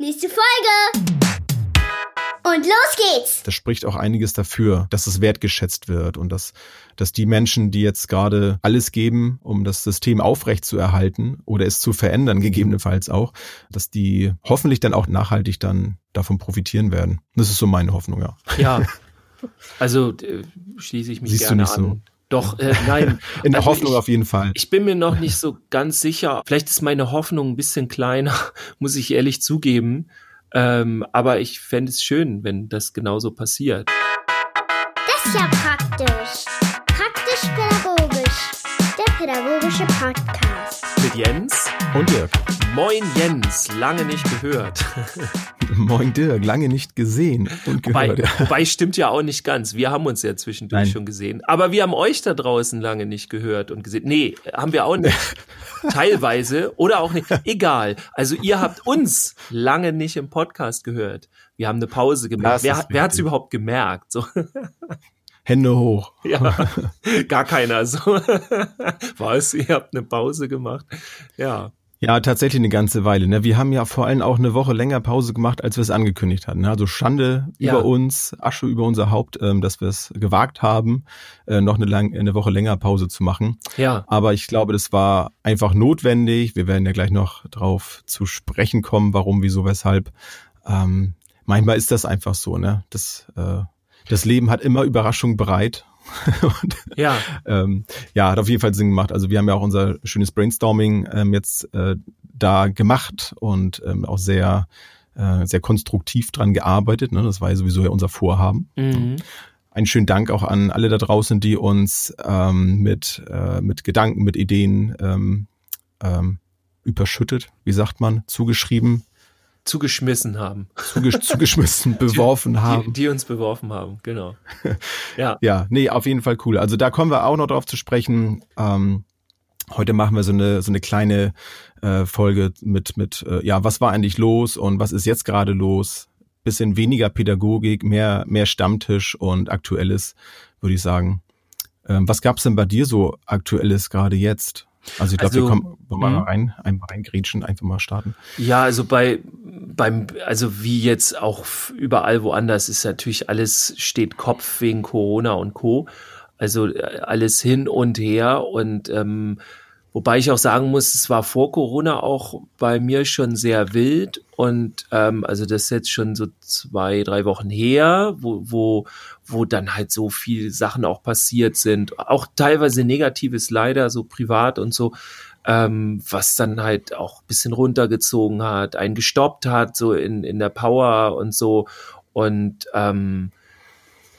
Nächste Folge! Und los geht's! Das spricht auch einiges dafür, dass es wertgeschätzt wird und dass, dass die Menschen, die jetzt gerade alles geben, um das System aufrechtzuerhalten oder es zu verändern, gegebenenfalls auch, dass die hoffentlich dann auch nachhaltig dann davon profitieren werden. Das ist so meine Hoffnung, ja. Ja. Also äh, schließe ich mich Siehst gerne du nicht an. so? Doch, äh, nein. In der Also Hoffnung ich, auf jeden Fall. Ich bin mir noch nicht so ganz sicher. Vielleicht ist meine Hoffnung ein bisschen kleiner, muss ich ehrlich zugeben. Ähm, aber ich fände es schön, wenn das genauso passiert. Das ist ja praktisch. Praktisch-pädagogisch. Der pädagogische Podcast. Mit Jens. Und Dirk. Moin Jens, lange nicht gehört. Moin Dirk, lange nicht gesehen und Wobei, gehört. ja. wobei stimmt ja auch nicht ganz. Wir haben uns ja zwischendurch Nein. schon gesehen. Aber wir haben euch da draußen lange nicht gehört und gesehen. Nee, haben wir auch nicht. Teilweise oder auch nicht. Egal. Also ihr habt uns lange nicht im Podcast gehört. Wir haben eine Pause gemacht. Wer, wer hat's wichtig. überhaupt gemerkt? So, Hände hoch. ja, gar keiner. So, was? Ihr habt eine Pause gemacht? Ja. Ja, tatsächlich eine ganze Weile. Ne? Wir haben ja vor allem auch eine Woche länger Pause gemacht, als wir es angekündigt hatten. Ne? Also Schande Ja. über uns, Asche über unser Haupt, ähm, dass wir es gewagt haben, äh, noch eine, lang, eine Woche länger Pause zu machen. Ja. Aber ich glaube, das war einfach notwendig. Wir werden ja gleich noch drauf zu sprechen kommen, warum, wieso, weshalb. Ähm, manchmal ist das einfach so. Ne? Das, äh, das Leben hat immer Überraschungen bereit. Und Ja. ähm, ja, hat auf jeden Fall Sinn gemacht. Also wir haben ja auch unser schönes Brainstorming ähm, jetzt äh, da gemacht und ähm, auch sehr, äh, sehr konstruktiv dran gearbeitet. Ne? Das war ja sowieso ja unser Vorhaben. Mhm. Einen schönen Dank auch an alle da draußen, die uns ähm, mit, äh, mit Gedanken, mit Ideen ähm, ähm, überschüttet, wie sagt man, zugeschrieben, Zugeschmissen haben. zugesch zugeschmissen, beworfen Die, haben. die uns beworfen haben, genau. Ja. Ja, nee, auf jeden Fall cool. Also da kommen wir auch noch drauf zu sprechen. Ähm, heute machen wir so eine so eine kleine äh, Folge mit mit äh, ja, was war eigentlich los und was ist jetzt gerade los? Bisschen weniger Pädagogik, mehr mehr Stammtisch und aktuelles, würde ich sagen. Ähm, was gab's denn bei dir so aktuelles gerade jetzt? Also ich glaube, Also, wir kommen mal mhm. rein, einfach reingrätschen, einfach mal starten. Ja, also bei beim also wie jetzt auch überall woanders ist natürlich alles steht Kopf wegen Corona und Co. Also äh, alles hin und her und ähm, wobei ich auch sagen muss, es war vor Corona auch bei mir schon sehr wild und ähm, also das ist jetzt schon so zwei drei Wochen her, wo wo wo dann halt so viel Sachen auch passiert sind, auch teilweise negatives leider so privat und so ähm, was dann halt auch bisschen runtergezogen hat, einen gestoppt hat, so in, in der Power und so. Und ähm,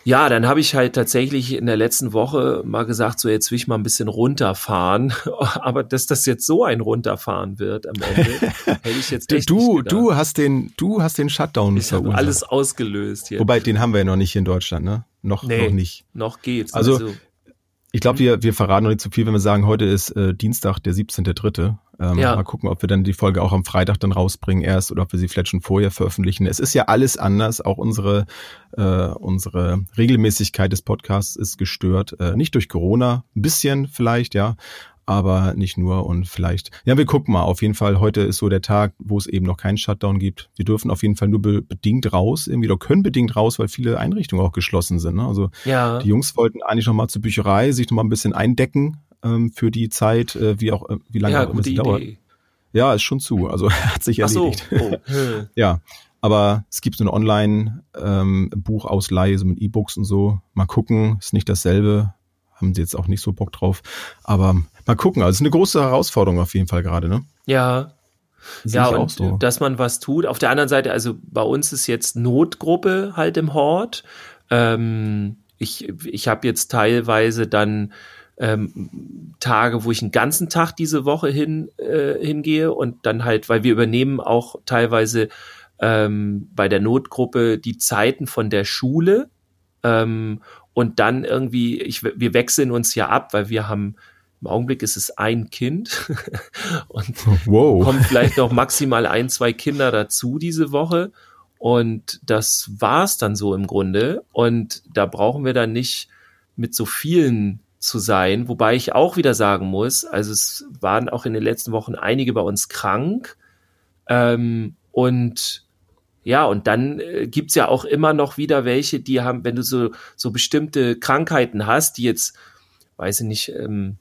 ja, dann habe ich halt tatsächlich in der letzten Woche mal gesagt, so jetzt will ich mal ein bisschen runterfahren. Aber dass das jetzt so ein Runterfahren wird am Ende, hätte ich jetzt echt Du, nicht gedacht. du hast den, du hast den Shutdown ich verursacht. alles ausgelöst hier. Wobei, den haben wir ja noch nicht hier in Deutschland, ne? Noch, Nee. noch nicht. Noch geht's. Also, Ich glaube, wir, wir verraten noch nicht zu viel, wenn wir sagen, heute ist äh, Dienstag, der 17.3. Ähm, Ja. Mal gucken, ob wir dann die Folge auch am Freitag dann rausbringen erst oder ob wir sie vielleicht schon vorher veröffentlichen. Es ist ja alles anders. Auch unsere, äh, unsere Regelmäßigkeit des Podcasts ist gestört. Äh, nicht durch Corona, ein bisschen vielleicht, ja, aber nicht nur und vielleicht. Ja, wir gucken mal. Auf jeden Fall, heute ist so der Tag, wo es eben noch keinen Shutdown gibt. Wir dürfen auf jeden Fall nur be bedingt raus, irgendwie, oder können bedingt raus, weil viele Einrichtungen auch geschlossen sind. Ne? Also ja, die Jungs wollten eigentlich noch mal zur Bücherei, sich noch mal ein bisschen eindecken ähm, für die Zeit, äh, wie auch äh, wie lange ja, auch immer sie dauert. Ja, ist schon zu. Also hat sich Ach so. erledigt. Oh. hm. Ja, aber es gibt so eine Online ähm, so mit E-Books und so. Mal gucken, ist nicht dasselbe. Haben sie jetzt auch nicht so Bock drauf. Aber mal gucken. Also eine große Herausforderung auf jeden Fall gerade, ne? Ja, Sehe ja, und so. dass man was tut. Auf der anderen Seite, also bei uns ist jetzt Notgruppe halt im Hort. Ähm, ich ich habe jetzt teilweise dann ähm, Tage, wo ich einen ganzen Tag diese Woche hin äh, hingehe und dann halt, weil wir übernehmen auch teilweise ähm, bei der Notgruppe die Zeiten von der Schule ähm, und dann irgendwie, ich, wir wechseln uns ja ab, weil wir haben im Augenblick ist es ein Kind und Wow. kommen vielleicht noch maximal ein, zwei Kinder dazu diese Woche. Und das war's dann so im Grunde. Und da brauchen wir dann nicht mit so vielen zu sein. Wobei ich auch wieder sagen muss, also es waren auch in den letzten Wochen einige bei uns krank. Ähm, und ja, und dann äh, gibt's ja auch immer noch wieder welche, die haben, wenn du so, so bestimmte Krankheiten hast, die jetzt, weiß ich nicht, ähm,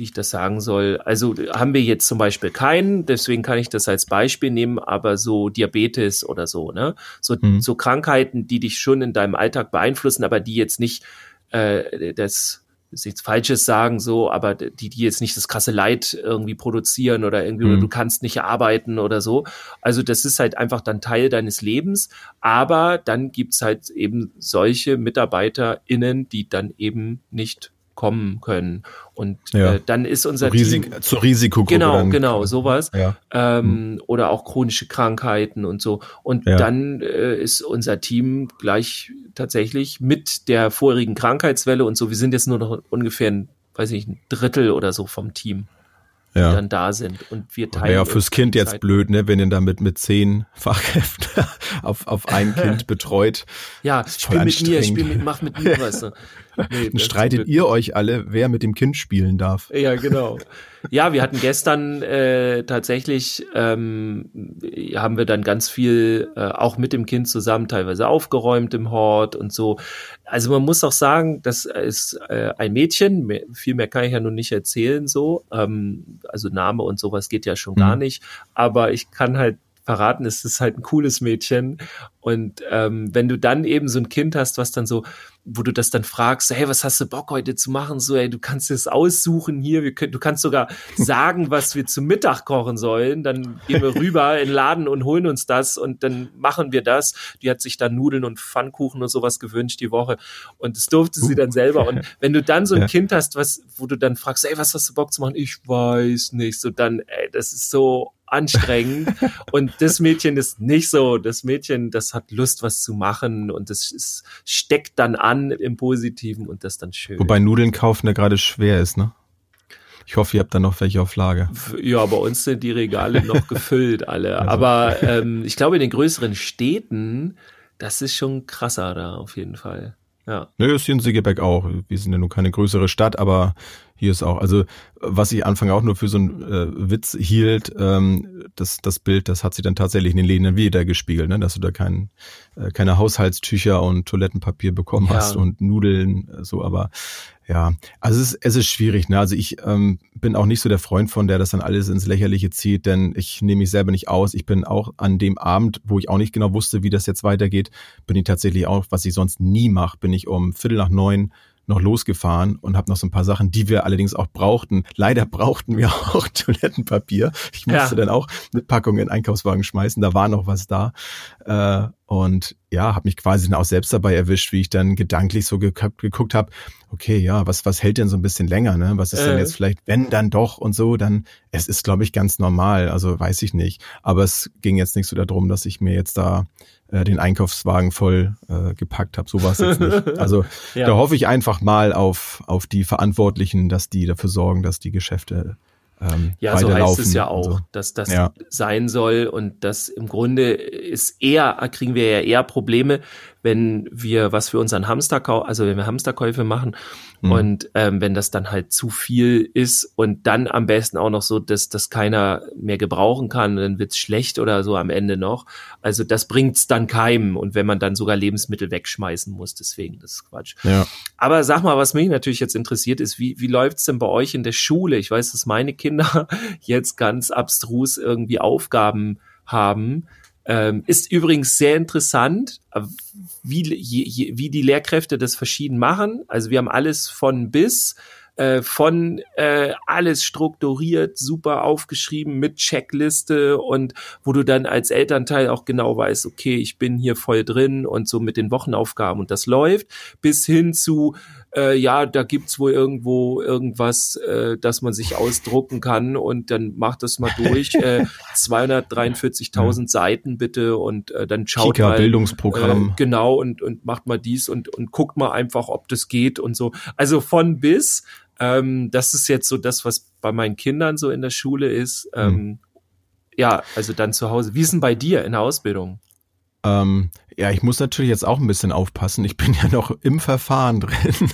wie ich das sagen soll. Also haben wir jetzt zum Beispiel keinen, deswegen kann ich das als Beispiel nehmen, aber so Diabetes oder so, ne? So, mhm. so Krankheiten, die dich schon in deinem Alltag beeinflussen, aber die jetzt nicht äh, das ist nichts Falsches sagen, so, aber die, die jetzt nicht das krasse Leid irgendwie produzieren oder irgendwie, mhm. oder du kannst nicht arbeiten oder so. Also das ist halt einfach dann Teil deines Lebens. Aber dann gibt's halt eben solche MitarbeiterInnen, die dann eben nicht kommen können. Und ja. äh, dann ist unser Risik Team, zur Risikogruppe. Genau, dann. genau, sowas. Ja. Ähm, mhm. Oder auch chronische Krankheiten und so. Und ja. dann äh, ist unser Team gleich tatsächlich mit der vorigen Krankheitswelle und so. Wir sind jetzt nur noch ungefähr, ein, weiß ich, ein Drittel oder so vom Team ja. dann da sind und wir teilen. Ja, fürs Kind jetzt Zeit. blöd, ne, wenn ihr damit mit zehn Fachkräften auf, auf ein Kind betreut. Ja, spiel mit mir, spiel mit, mach mit mir was. Ne? Nee, Dann streitet ihr euch alle, wer mit dem Kind spielen darf. Ja, genau. Ja, wir hatten gestern äh, tatsächlich, ähm, haben wir dann ganz viel äh, auch mit dem Kind zusammen teilweise aufgeräumt im Hort und so. Also man muss auch sagen, das ist äh, ein Mädchen, mehr, viel mehr kann ich ja nun nicht erzählen so. Ähm, also Name und sowas geht ja schon mhm. gar nicht. Aber ich kann halt verraten, es ist halt ein cooles Mädchen. Und ähm, wenn du dann eben so ein Kind hast, was dann so, wo du das dann fragst, hey, was hast du Bock heute zu machen? So, ey, du kannst es aussuchen hier, wir können, du kannst sogar sagen, was wir zum Mittag kochen sollen. Dann gehen wir rüber in den Laden und holen uns das und dann machen wir das. Die hat sich dann Nudeln und Pfannkuchen und sowas gewünscht die Woche. Und das durfte sie dann selber. Und wenn du dann so ein ja. Kind hast, was, wo du dann fragst, ey, was hast du Bock zu machen? Ich weiß nicht. So dann, ey, das ist so anstrengend. und das Mädchen ist nicht so. Das Mädchen, das hat Lust, was zu machen und das ist, steckt dann an im Positiven und das dann schön. Wobei Nudeln kaufen ja gerade schwer ist, ne? Ich hoffe, ihr habt da noch welche auf Lager. Ja, bei uns sind die Regale noch gefüllt alle. Also. Aber ähm, ich glaube, in den größeren Städten, das ist schon krasser da auf jeden Fall. Ja. Nö, in Siegeberg auch. Wir sind ja nur keine größere Stadt, aber hier ist auch, also was ich Anfang auch nur für so einen äh, Witz hielt, ähm, das, das Bild, das hat sie dann tatsächlich in den Läden wieder gespiegelt, ne? dass du da kein, äh, keine Haushaltstücher und Toilettenpapier bekommen ja. hast und Nudeln, äh, so, aber ja, also es ist, es ist schwierig. Ne? Also ich ähm, bin auch nicht so der Freund von, der das dann alles ins Lächerliche zieht, denn ich nehme mich selber nicht aus. Ich bin auch an dem Abend, wo ich auch nicht genau wusste, wie das jetzt weitergeht, bin ich tatsächlich auch, was ich sonst nie mache, bin ich um Viertel nach neun noch losgefahren und habe noch so ein paar Sachen, die wir allerdings auch brauchten. Leider brauchten wir auch Toilettenpapier. Ich musste ja. dann auch mit Packungen in den Einkaufswagen schmeißen. Da war noch was da. Äh, und ja, habe mich quasi dann auch selbst dabei erwischt, wie ich dann gedanklich so geguckt, geguckt habe, okay, ja, was, was hält denn so ein bisschen länger, ne? Was ist äh. denn jetzt vielleicht, wenn dann doch und so, dann, es ist, glaube ich, ganz normal, also weiß ich nicht. Aber es ging jetzt nicht so darum, dass ich mir jetzt da äh, den Einkaufswagen voll äh, gepackt habe. So war es jetzt nicht. Also ja. da hoffe ich einfach mal auf, auf die Verantwortlichen, dass die dafür sorgen, dass die Geschäfte ähm, ja, so heißt es ja auch, so. dass das ja. sein soll und das im Grunde ist eher, kriegen wir ja eher Probleme, wenn wir was für unseren Hamsterkauf, also wenn wir Hamsterkäufe machen mhm. und ähm, wenn das dann halt zu viel ist und dann am besten auch noch so, dass das keiner mehr gebrauchen kann, dann wird's schlecht oder so am Ende noch. Also das bringt's dann keinem und wenn man dann sogar Lebensmittel wegschmeißen muss, deswegen, das ist Quatsch. Ja. Aber sag mal, was mich natürlich jetzt interessiert ist, wie, wie läuft's denn bei euch in der Schule? Ich weiß, dass meine Kinder jetzt ganz abstrus irgendwie Aufgaben haben. Ähm, ist übrigens sehr interessant, wie, je, wie die Lehrkräfte das verschieden machen. Also wir haben alles von bis, äh, von äh, alles strukturiert, super aufgeschrieben mit Checkliste und wo du dann als Elternteil auch genau weißt, okay, ich bin hier voll drin und so mit den Wochenaufgaben und das läuft, bis hin zu äh, ja, da gibt's wohl irgendwo irgendwas, äh, dass man sich ausdrucken kann und dann macht das mal durch. Äh, 243.000 Seiten bitte und äh, dann schaut Kika mal. Bildungsprogramm. Äh, genau und, und macht mal dies und, und guckt mal einfach, ob das geht und so. Also von bis, ähm, das ist jetzt so das, was bei meinen Kindern so in der Schule ist. Ähm, hm. Ja, also dann zu Hause. Wie ist denn bei dir in der Ausbildung? Ähm, ja, ich muss natürlich jetzt auch ein bisschen aufpassen. Ich bin ja noch im Verfahren drin,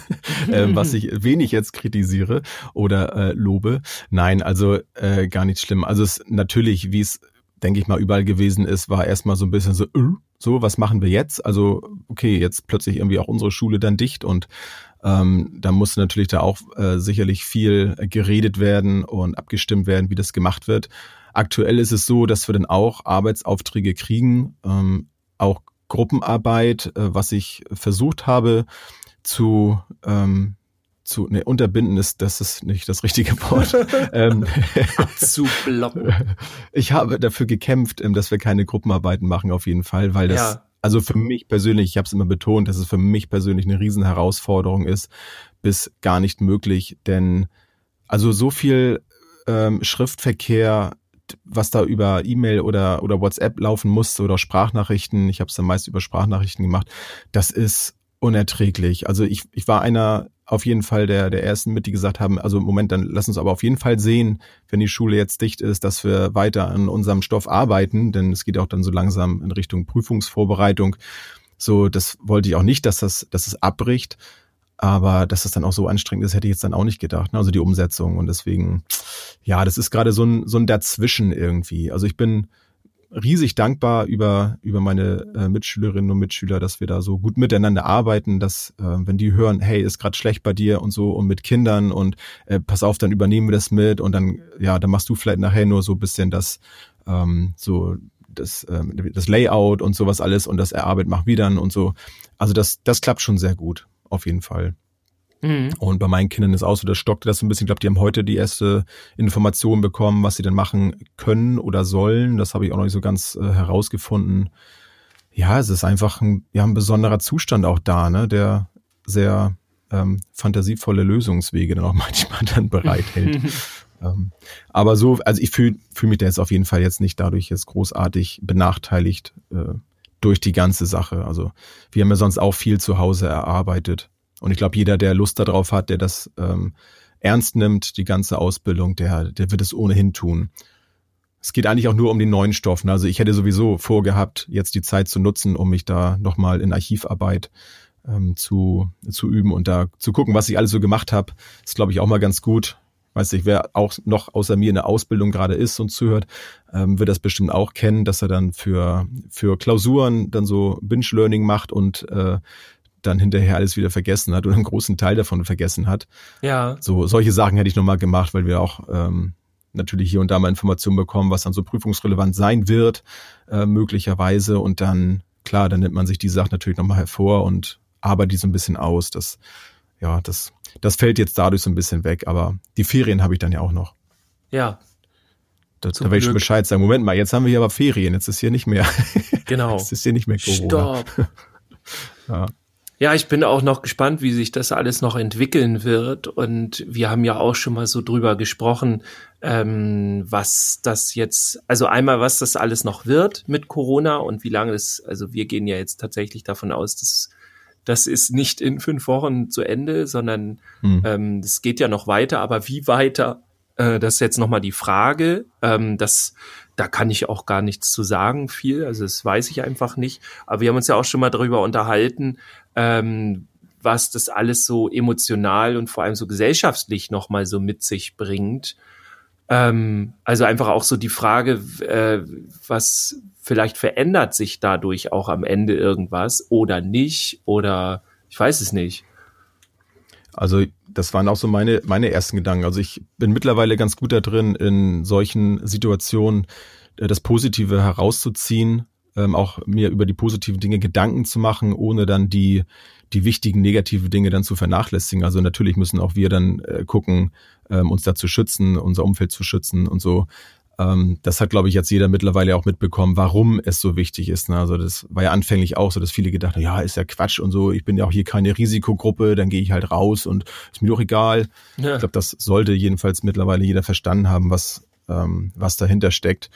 äh, was ich wenig jetzt kritisiere oder äh, lobe. Nein, also äh, gar nicht schlimm. Also es natürlich, wie es denke ich mal, überall gewesen ist, war erstmal so ein bisschen so, äh, so, was machen wir jetzt? Also, okay, jetzt plötzlich irgendwie auch unsere Schule dann dicht und ähm, da musste natürlich da auch äh, sicherlich viel geredet werden und abgestimmt werden, wie das gemacht wird. Aktuell ist es so, dass wir dann auch Arbeitsaufträge kriegen, ähm, auch Gruppenarbeit, äh, was ich versucht habe zu ähm, zu ne, unterbinden ist, das ist nicht das richtige Wort. ähm, zu blocken. Ich habe dafür gekämpft, ähm, dass wir keine Gruppenarbeiten machen, auf jeden Fall, weil das ja. also für mich persönlich, ich habe es immer betont, dass es für mich persönlich eine Riesenherausforderung ist, bis gar nicht möglich, denn also so viel ähm, Schriftverkehr was da über E-Mail oder, oder WhatsApp laufen musste oder Sprachnachrichten, ich habe es dann meist über Sprachnachrichten gemacht, das ist unerträglich. Also ich, ich war einer auf jeden Fall der, der ersten mit, die gesagt haben, also Moment, dann lass uns aber auf jeden Fall sehen, wenn die Schule jetzt dicht ist, dass wir weiter an unserem Stoff arbeiten, denn es geht auch dann so langsam in Richtung Prüfungsvorbereitung. So, das wollte ich auch nicht, dass das, dass es abbricht. Aber dass das dann auch so anstrengend ist, hätte ich jetzt dann auch nicht gedacht. Ne? Also die Umsetzung. Und deswegen, ja, das ist gerade so ein, so ein Dazwischen irgendwie. Also ich bin, riesig dankbar über, über meine äh, Mitschülerinnen und Mitschüler, dass wir da so gut miteinander arbeiten, dass äh, wenn die hören, hey, ist gerade schlecht bei dir und so und mit Kindern und äh, pass auf, dann übernehmen wir das mit und dann, ja, dann machst du vielleicht nachher nur so ein bisschen das, ähm, so das, ähm, das Layout und sowas alles und das Erarbeit macht wieder und so. Also das, das klappt schon sehr gut, auf jeden Fall. Mhm. Und bei meinen Kindern ist auch so, das stockte das so ein bisschen. Ich glaube, die haben heute die erste Information bekommen, was sie denn machen können oder sollen. Das habe ich auch noch nicht so ganz äh, herausgefunden. Ja, es ist einfach ein, ja, ein besonderer Zustand auch da, ne, der sehr ähm, fantasievolle Lösungswege dann auch manchmal dann bereithält. ähm, aber so, also ich fühle fühl mich da jetzt auf jeden Fall jetzt nicht dadurch jetzt großartig benachteiligt äh, durch die ganze Sache. Also wir haben ja sonst auch viel zu Hause erarbeitet. Und ich glaube, jeder, der Lust darauf hat, der das ähm, ernst nimmt, die ganze Ausbildung, der, der wird es ohnehin tun. Es geht eigentlich auch nur um den neuen Stoff. Ne? Also ich hätte sowieso vorgehabt, jetzt die Zeit zu nutzen, um mich da nochmal in Archivarbeit ähm, zu, zu üben und da zu gucken, was ich alles so gemacht habe. Ist, glaube ich, auch mal ganz gut. Weiß nicht, wer auch noch außer mir in der Ausbildung gerade ist und zuhört, ähm, wird das bestimmt auch kennen, dass er dann für, für Klausuren dann so Binge-Learning macht und äh, dann hinterher alles wieder vergessen hat oder einen großen Teil davon vergessen hat. Ja. So, solche Sachen hätte ich nochmal gemacht, weil wir auch ähm, natürlich hier und da mal Informationen bekommen, was dann so prüfungsrelevant sein wird, äh, möglicherweise. Und dann, klar, dann nimmt man sich die Sachen natürlich nochmal hervor und arbeitet die so ein bisschen aus. Das, ja, das, das fällt jetzt dadurch so ein bisschen weg, aber die Ferien habe ich dann ja auch noch. Ja. Da, da werde ich schon Bescheid sagen. Moment mal, jetzt haben wir hier aber Ferien, jetzt ist hier nicht mehr. Genau. jetzt ist hier nicht mehr Corona. Stopp. ja. Ja, ich bin auch noch gespannt, wie sich das alles noch entwickeln wird. Und wir haben ja auch schon mal so drüber gesprochen, ähm, was das jetzt, also einmal, was das alles noch wird mit Corona und wie lange das, also wir gehen ja jetzt tatsächlich davon aus, dass das ist nicht in fünf Wochen zu Ende, sondern hm. ähm, das geht ja noch weiter. Aber wie weiter, äh, das ist jetzt nochmal die Frage. Ähm, das da kann ich auch gar nichts zu sagen, viel. Also das weiß ich einfach nicht. Aber wir haben uns ja auch schon mal darüber unterhalten, ähm, was das alles so emotional und vor allem so gesellschaftlich nochmal so mit sich bringt. Ähm, also einfach auch so die Frage, äh, was vielleicht verändert sich dadurch auch am Ende irgendwas oder nicht oder ich weiß es nicht. Also das waren auch so meine, meine ersten Gedanken. Also ich bin mittlerweile ganz gut da drin, in solchen Situationen äh, das Positive herauszuziehen, ähm, auch mir über die positiven Dinge Gedanken zu machen, ohne dann die, die wichtigen negative Dinge dann zu vernachlässigen. Also natürlich müssen auch wir dann äh, gucken, ähm, uns da zu schützen, unser Umfeld zu schützen und so. Ähm, das hat, glaube ich, jetzt jeder mittlerweile auch mitbekommen, warum es so wichtig ist. Ne? Also das war ja anfänglich auch so, dass viele gedacht haben, ja, ist ja Quatsch und so, ich bin ja auch hier keine Risikogruppe, dann gehe ich halt raus und ist mir doch egal. Ja. Ich glaube, das sollte jedenfalls mittlerweile jeder verstanden haben, was, ähm, was dahinter steckt.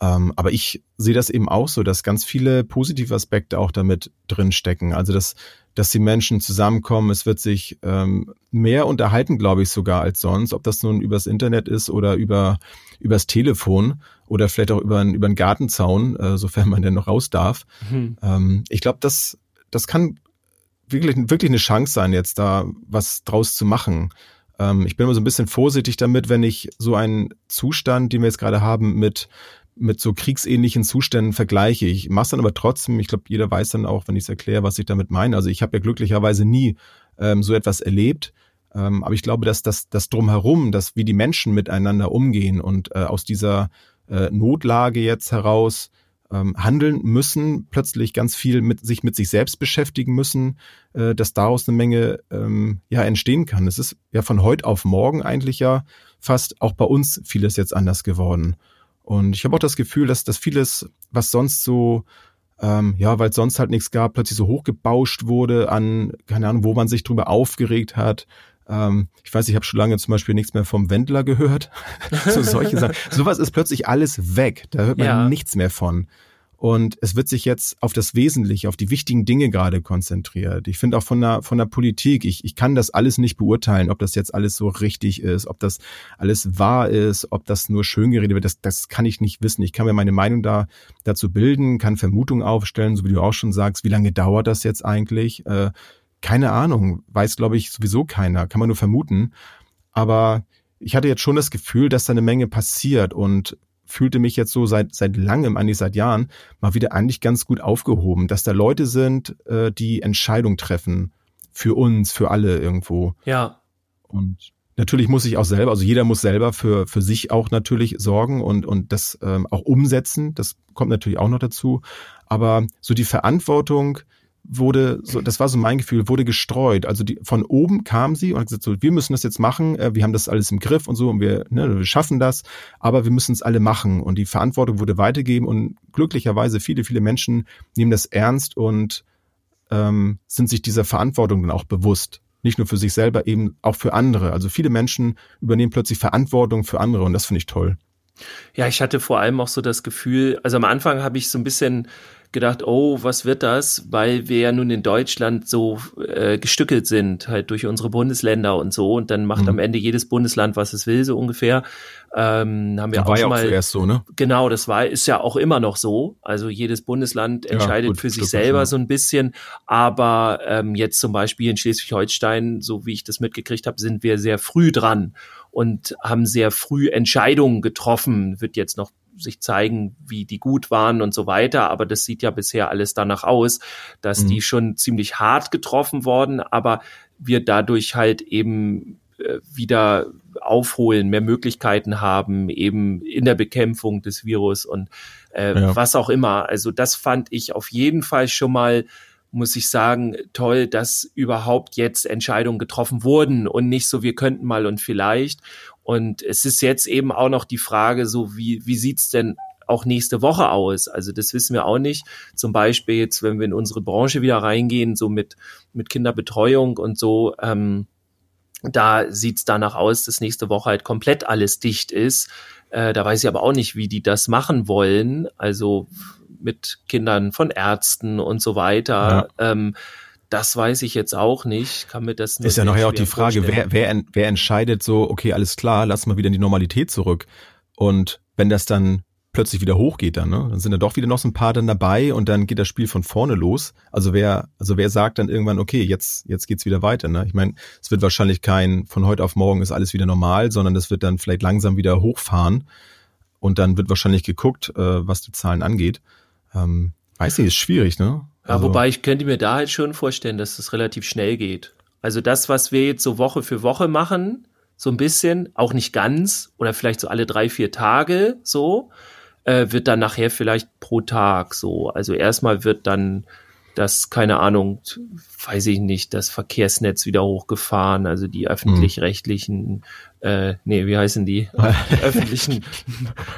Ähm, aber ich sehe das eben auch so, dass ganz viele positive Aspekte auch damit drin stecken. Also dass, dass die Menschen zusammenkommen, es wird sich ähm, mehr unterhalten, glaube ich, sogar als sonst, ob das nun übers Internet ist oder über übers Telefon oder vielleicht auch über, über einen Gartenzaun, äh, sofern man denn noch raus darf. Mhm. Ähm, ich glaube, das, das kann wirklich, wirklich eine Chance sein, jetzt da was draus zu machen. Ähm, ich bin immer so ein bisschen vorsichtig damit, wenn ich so einen Zustand, den wir jetzt gerade haben, mit mit so kriegsähnlichen Zuständen vergleiche. Ich mache es dann aber trotzdem, ich glaube, jeder weiß dann auch, wenn ich es erkläre, was ich damit meine. Also ich habe ja glücklicherweise nie ähm, so etwas erlebt. Ähm, aber ich glaube, dass das, das drumherum, dass wie die Menschen miteinander umgehen und äh, aus dieser äh, Notlage jetzt heraus ähm, handeln müssen, plötzlich ganz viel mit sich mit sich selbst beschäftigen müssen, äh, dass daraus eine Menge ähm, ja entstehen kann. Es ist ja von heute auf morgen eigentlich ja fast auch bei uns vieles jetzt anders geworden. Und ich habe auch das Gefühl, dass das vieles, was sonst so ähm, ja, weil sonst halt nichts gab, plötzlich so hochgebauscht wurde an, keine Ahnung, wo man sich drüber aufgeregt hat, ähm, ich weiß, ich habe schon lange zum Beispiel nichts mehr vom Wendler gehört. so solche Sachen. Sowas ist plötzlich alles weg. Da hört man ja. nichts mehr von. Und es wird sich jetzt auf das Wesentliche, auf die wichtigen Dinge gerade konzentriert. Ich finde auch von der, von der Politik, ich, ich kann das alles nicht beurteilen, ob das jetzt alles so richtig ist, ob das alles wahr ist, ob das nur schön geredet wird. Das, das kann ich nicht wissen. Ich kann mir meine Meinung da, dazu bilden, kann Vermutungen aufstellen, so wie du auch schon sagst. Wie lange dauert das jetzt eigentlich? Äh, keine Ahnung, weiß, glaube ich, sowieso keiner, kann man nur vermuten. Aber ich hatte jetzt schon das Gefühl, dass da eine Menge passiert und fühlte mich jetzt so seit, seit langem, eigentlich seit Jahren, mal wieder eigentlich ganz gut aufgehoben, dass da Leute sind, äh, die Entscheidung treffen für uns, für alle irgendwo. Ja. Und natürlich muss ich auch selber, also jeder muss selber für, für sich auch natürlich sorgen und, und das ähm, auch umsetzen. Das kommt natürlich auch noch dazu. Aber so die Verantwortung, wurde so, das war so mein Gefühl, wurde gestreut. Also die, von oben kam sie und hat gesagt, so, wir müssen das jetzt machen, äh, wir haben das alles im Griff und so und wir, ne, wir schaffen das, aber wir müssen es alle machen. Und die Verantwortung wurde weitergegeben und glücklicherweise viele, viele Menschen nehmen das ernst und ähm, sind sich dieser Verantwortung dann auch bewusst. Nicht nur für sich selber, eben auch für andere. Also viele Menschen übernehmen plötzlich Verantwortung für andere und das finde ich toll. Ja, ich hatte vor allem auch so das Gefühl, also am Anfang habe ich so ein bisschen gedacht, oh, was wird das? Weil wir ja nun in Deutschland so äh, gestückelt sind, halt durch unsere Bundesländer und so. Und dann macht mhm. am Ende jedes Bundesland, was es will, so ungefähr. Ähm, haben wir das auch war ja auch mal, zuerst so, ne? Genau, das war, ist ja auch immer noch so. Also jedes Bundesland entscheidet ja, gut, für sich selber so ein bisschen. Aber ähm, jetzt zum Beispiel in Schleswig-Holstein, so wie ich das mitgekriegt habe, sind wir sehr früh dran und haben sehr früh Entscheidungen getroffen. Wird jetzt noch sich zeigen, wie die gut waren und so weiter. Aber das sieht ja bisher alles danach aus, dass mhm. die schon ziemlich hart getroffen worden, aber wir dadurch halt eben äh, wieder aufholen, mehr Möglichkeiten haben, eben in der Bekämpfung des Virus und äh, ja. was auch immer. Also das fand ich auf jeden Fall schon mal muss ich sagen, toll, dass überhaupt jetzt Entscheidungen getroffen wurden und nicht so, wir könnten mal und vielleicht. Und es ist jetzt eben auch noch die Frage, so wie, wie sieht's denn auch nächste Woche aus? Also das wissen wir auch nicht. Zum Beispiel jetzt, wenn wir in unsere Branche wieder reingehen, so mit, mit Kinderbetreuung und so, ähm, da sieht's danach aus, dass nächste Woche halt komplett alles dicht ist. Äh, da weiß ich aber auch nicht, wie die das machen wollen. Also mit Kindern von Ärzten und so weiter. Ja. Ähm, das weiß ich jetzt auch nicht. Kann mir das ist ja nachher auch die Frage, wer, wer, wer entscheidet so, okay, alles klar, lass mal wieder in die Normalität zurück. Und wenn das dann plötzlich wieder hochgeht dann, ne? Dann sind da doch wieder noch so ein paar dann dabei und dann geht das Spiel von vorne los. Also wer, also wer sagt dann irgendwann, okay, jetzt, jetzt geht's wieder weiter, ne? Ich meine, es wird wahrscheinlich kein von heute auf morgen ist alles wieder normal, sondern das wird dann vielleicht langsam wieder hochfahren und dann wird wahrscheinlich geguckt, äh, was die Zahlen angeht. Ähm, weiß nicht, ist schwierig, ne? Ja, also, wobei ich könnte mir da halt schon vorstellen, dass das relativ schnell geht. Also das, was wir jetzt so Woche für Woche machen, so ein bisschen, auch nicht ganz oder vielleicht so alle drei, vier Tage so, äh, wird dann nachher vielleicht pro Tag so. Also erstmal wird dann das, keine Ahnung, weiß ich nicht, das Verkehrsnetz wieder hochgefahren, also die öffentlich-rechtlichen, äh, nee, wie heißen die? öffentlichen.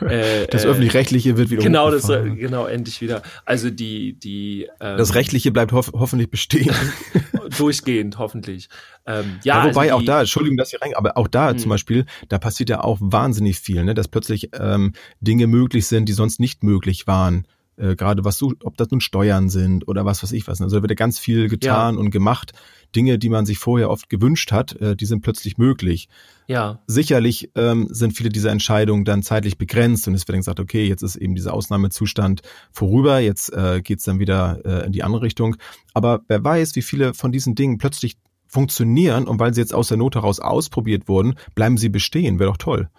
Äh, das öffentlich-rechtliche wird wieder Genau, das, genau, endlich wieder. Also die, die. Ähm, das rechtliche bleibt hof hoffentlich bestehen. durchgehend, hoffentlich. Ähm, ja, ja, wobei also die, auch da, Entschuldigung, dass ich rein, aber auch da mh. zum hm. Beispiel, da passiert ja auch wahnsinnig viel, ne, dass plötzlich ähm, Dinge möglich sind, die sonst nicht möglich waren äh, gerade was so, ob das nun Steuern sind oder was weiß ich was. Also da wird ja ganz viel getan ja. und gemacht. Dinge, die man sich vorher oft gewünscht hat, äh, die sind plötzlich möglich. Ja. Sicherlich ähm, sind viele dieser Entscheidungen dann zeitlich begrenzt und es wird dann gesagt, okay, jetzt ist eben dieser Ausnahmezustand vorüber, jetzt äh, geht's dann wieder äh, in die andere Richtung. Aber wer weiß, wie viele von diesen Dingen plötzlich funktionieren und weil sie jetzt aus der Not heraus ausprobiert wurden, bleiben sie bestehen. Wäre doch toll.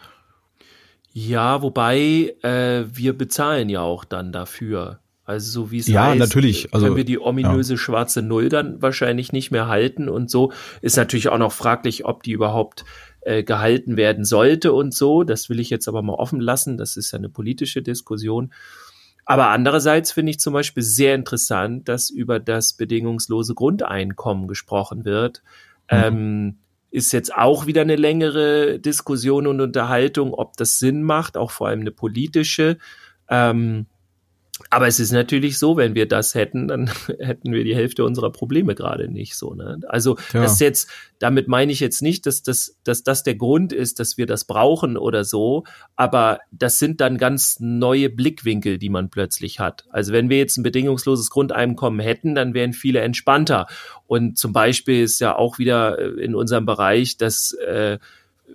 Ja, wobei äh, wir bezahlen ja auch dann dafür. Also so wie es ja, heißt, natürlich. Also, können wir die ominöse ja. schwarze Null dann wahrscheinlich nicht mehr halten und so. Ist natürlich auch noch fraglich, ob die überhaupt äh, gehalten werden sollte und so. Das will ich jetzt aber mal offen lassen. Das ist ja eine politische Diskussion. Aber andererseits finde ich zum Beispiel sehr interessant, dass über das bedingungslose Grundeinkommen gesprochen wird. Mhm. Ähm, ist jetzt auch wieder eine längere Diskussion und Unterhaltung, ob das Sinn macht, auch vor allem eine politische. Ähm, aber es ist natürlich so, wenn wir das hätten, dann hätten wir die Hälfte unserer Probleme gerade nicht so. Ne? Also ja. das jetzt, damit meine ich jetzt nicht, dass das, dass das der Grund ist, dass wir das brauchen oder so, aber das sind dann ganz neue Blickwinkel, die man plötzlich hat. Also wenn wir jetzt ein bedingungsloses Grundeinkommen hätten, dann wären viele entspannter. Und zum Beispiel ist ja auch wieder äh, in unserem Bereich, dass äh,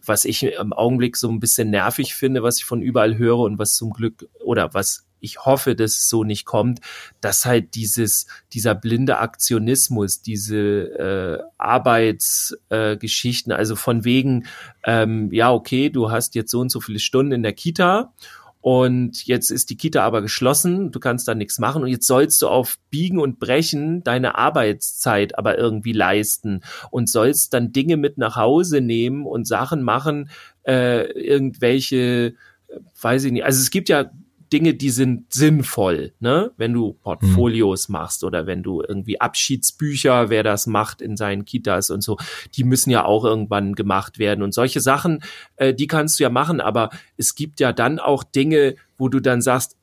was ich im Augenblick so ein bisschen nervig finde, was ich von überall höre und was zum Glück oder was ich hoffe, dass es so nicht kommt, dass halt dieses, dieser blinde Aktionismus, diese äh, Arbeitsgeschichten, äh, also von wegen, ähm, ja, okay, du hast jetzt so und so viele Stunden in der Kita und jetzt ist die Kita aber geschlossen, du kannst da nichts machen und jetzt sollst du auf Biegen und Brechen deine Arbeitszeit aber irgendwie leisten und sollst dann Dinge mit nach Hause nehmen und Sachen machen, äh, irgendwelche, weiß ich nicht, also es gibt ja Dinge, die sind sinnvoll, ne? Wenn du Portfolios mhm. machst oder wenn du irgendwie Abschiedsbücher, wer das macht in seinen Kitas und so, die müssen ja auch irgendwann gemacht werden und solche Sachen, äh, die kannst du ja machen, aber es gibt ja dann auch Dinge, wo du dann sagst,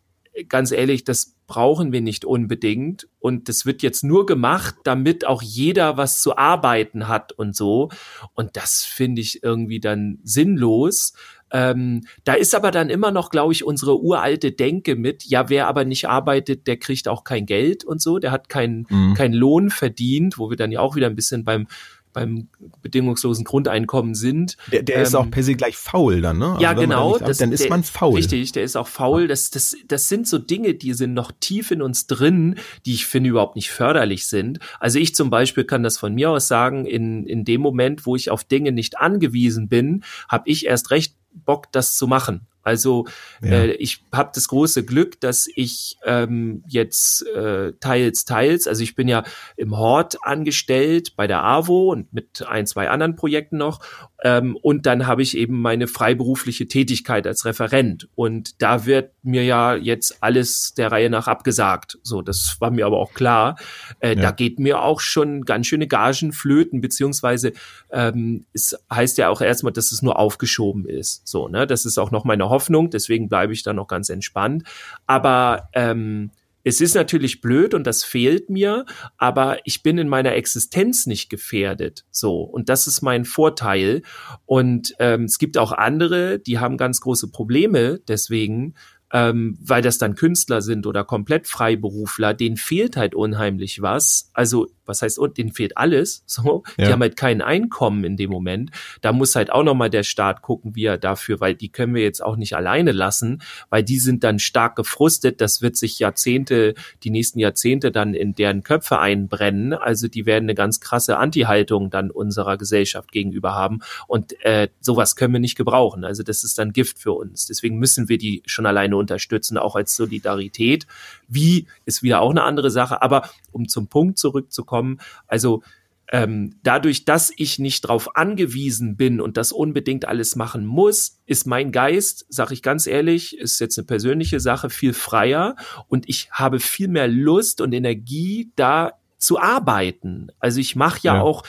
ganz ehrlich, das brauchen wir nicht unbedingt und das wird jetzt nur gemacht, damit auch jeder was zu arbeiten hat und so und das finde ich irgendwie dann sinnlos, ähm, da ist aber dann immer noch, glaube ich, unsere uralte Denke mit, ja, wer aber nicht arbeitet, der kriegt auch kein Geld und so, der hat keinen mhm. keinen Lohn verdient, wo wir dann ja auch wieder ein bisschen beim beim bedingungslosen Grundeinkommen sind. Der, der ähm, ist auch per se gleich faul dann, ne? Also ja, genau. Das, dann ist der, man faul. Richtig, der ist auch faul. Das, das, das sind so Dinge, die sind noch tief in uns drin, die ich finde überhaupt nicht förderlich sind. Also ich zum Beispiel kann das von mir aus sagen, in, in dem Moment, wo ich auf Dinge nicht angewiesen bin, habe ich erst recht Bock, das zu machen. Also ja. äh, ich habe das große Glück, dass ich ähm, jetzt äh, teils, teils, also ich bin ja im Hort angestellt bei der AWO und mit ein, zwei anderen Projekten noch. Ähm, und dann habe ich eben meine freiberufliche Tätigkeit als Referent. Und da wird mir ja jetzt alles der Reihe nach abgesagt. So, das war mir aber auch klar. Äh, ja. Da geht mir auch schon ganz schöne Gagen flöten, beziehungsweise ähm, es heißt ja auch erstmal, dass es nur aufgeschoben ist. So, ne? Das ist auch noch meine Hoffnung, deswegen bleibe ich da noch ganz entspannt. Aber ähm, es ist natürlich blöd und das fehlt mir, aber ich bin in meiner Existenz nicht gefährdet. So. Und das ist mein Vorteil. Und ähm, es gibt auch andere, die haben ganz große Probleme deswegen, ähm, weil das dann Künstler sind oder komplett Freiberufler, denen fehlt halt unheimlich was. Also was heißt, und denen fehlt alles, so, ja. die haben halt kein Einkommen in dem Moment. Da muss halt auch nochmal der Staat gucken, wie er dafür, weil die können wir jetzt auch nicht alleine lassen, weil die sind dann stark gefrustet, das wird sich Jahrzehnte, die nächsten Jahrzehnte dann in deren Köpfe einbrennen, also die werden eine ganz krasse Anti-Haltung dann unserer Gesellschaft gegenüber haben und äh, sowas können wir nicht gebrauchen, also das ist dann Gift für uns, deswegen müssen wir die schon alleine unterstützen, auch als Solidarität. Wie ist wieder auch eine andere Sache, aber um zum Punkt zurückzukommen, also ähm, dadurch, dass ich nicht darauf angewiesen bin und das unbedingt alles machen muss, ist mein Geist, sage ich ganz ehrlich, ist jetzt eine persönliche Sache, viel freier und ich habe viel mehr Lust und Energie, da zu arbeiten. Also ich mache ja, ja, auch,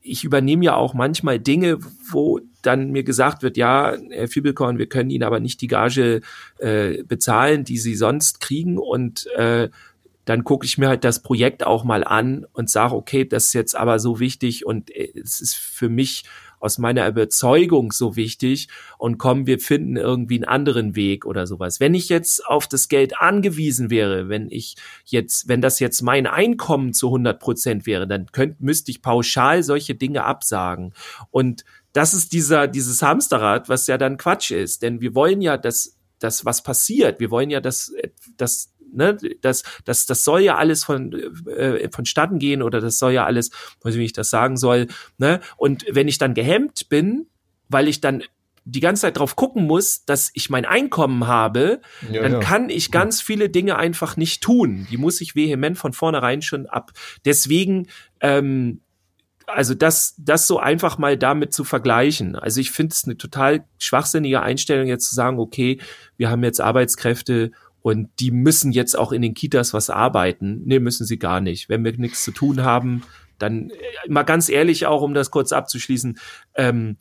ich übernehme ja auch manchmal Dinge, wo dann mir gesagt wird, ja, Herr Fiebelkorn, wir können Ihnen aber nicht die Gage äh, bezahlen, die Sie sonst kriegen und äh, dann gucke ich mir halt das Projekt auch mal an und sage, okay, das ist jetzt aber so wichtig und äh, es ist für mich aus meiner Überzeugung so wichtig und komm, wir finden irgendwie einen anderen Weg oder sowas. Wenn ich jetzt auf das Geld angewiesen wäre, wenn ich jetzt, wenn das jetzt mein Einkommen zu 100 Prozent wäre, dann könnt, müsste ich pauschal solche Dinge absagen. Und das ist dieser, dieses Hamsterrad, was ja dann Quatsch ist. Denn wir wollen ja, dass, dass was passiert. Wir wollen ja, dass, dass ne, das, das, das soll ja alles von, äh, vonstatten gehen oder das soll ja alles, weiß ich, wie ich das sagen soll, ne, und wenn ich dann gehemmt bin, weil ich dann die ganze Zeit drauf gucken muss, dass ich mein Einkommen habe, ja, dann ja. kann ich ganz viele Dinge einfach nicht tun. Die muss ich vehement von vornherein schon ab. Deswegen, ähm, also das, das so einfach mal damit zu vergleichen. Also ich finde es eine total schwachsinnige Einstellung, jetzt zu sagen, okay, wir haben jetzt Arbeitskräfte und die müssen jetzt auch in den Kitas was arbeiten. Nee, müssen sie gar nicht. Wenn wir nichts zu tun haben, dann äh, mal ganz ehrlich auch, um das kurz abzuschließen, ähm,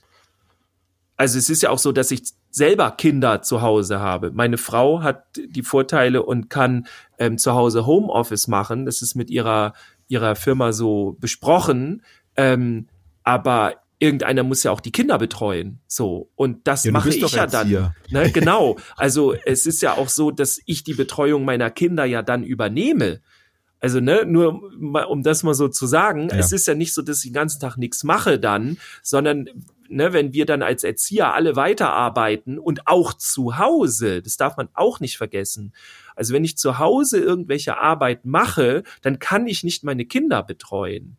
also es ist ja auch so, dass ich selber Kinder zu Hause habe. Meine Frau hat die Vorteile und kann ähm, zu Hause Homeoffice machen. Das ist mit ihrer ihrer Firma so besprochen. Ähm, aber irgendeiner muss ja auch die Kinder betreuen. So. Und das ja, mache ich ja dann. Ne, genau. Also es ist ja auch so, dass ich die Betreuung meiner Kinder ja dann übernehme. Also, ne, nur um das mal so zu sagen, ja. es ist ja nicht so, dass ich den ganzen Tag nichts mache dann, sondern ne, wenn wir dann als Erzieher alle weiterarbeiten und auch zu Hause, das darf man auch nicht vergessen. Also wenn ich zu Hause irgendwelche Arbeit mache, dann kann ich nicht meine Kinder betreuen.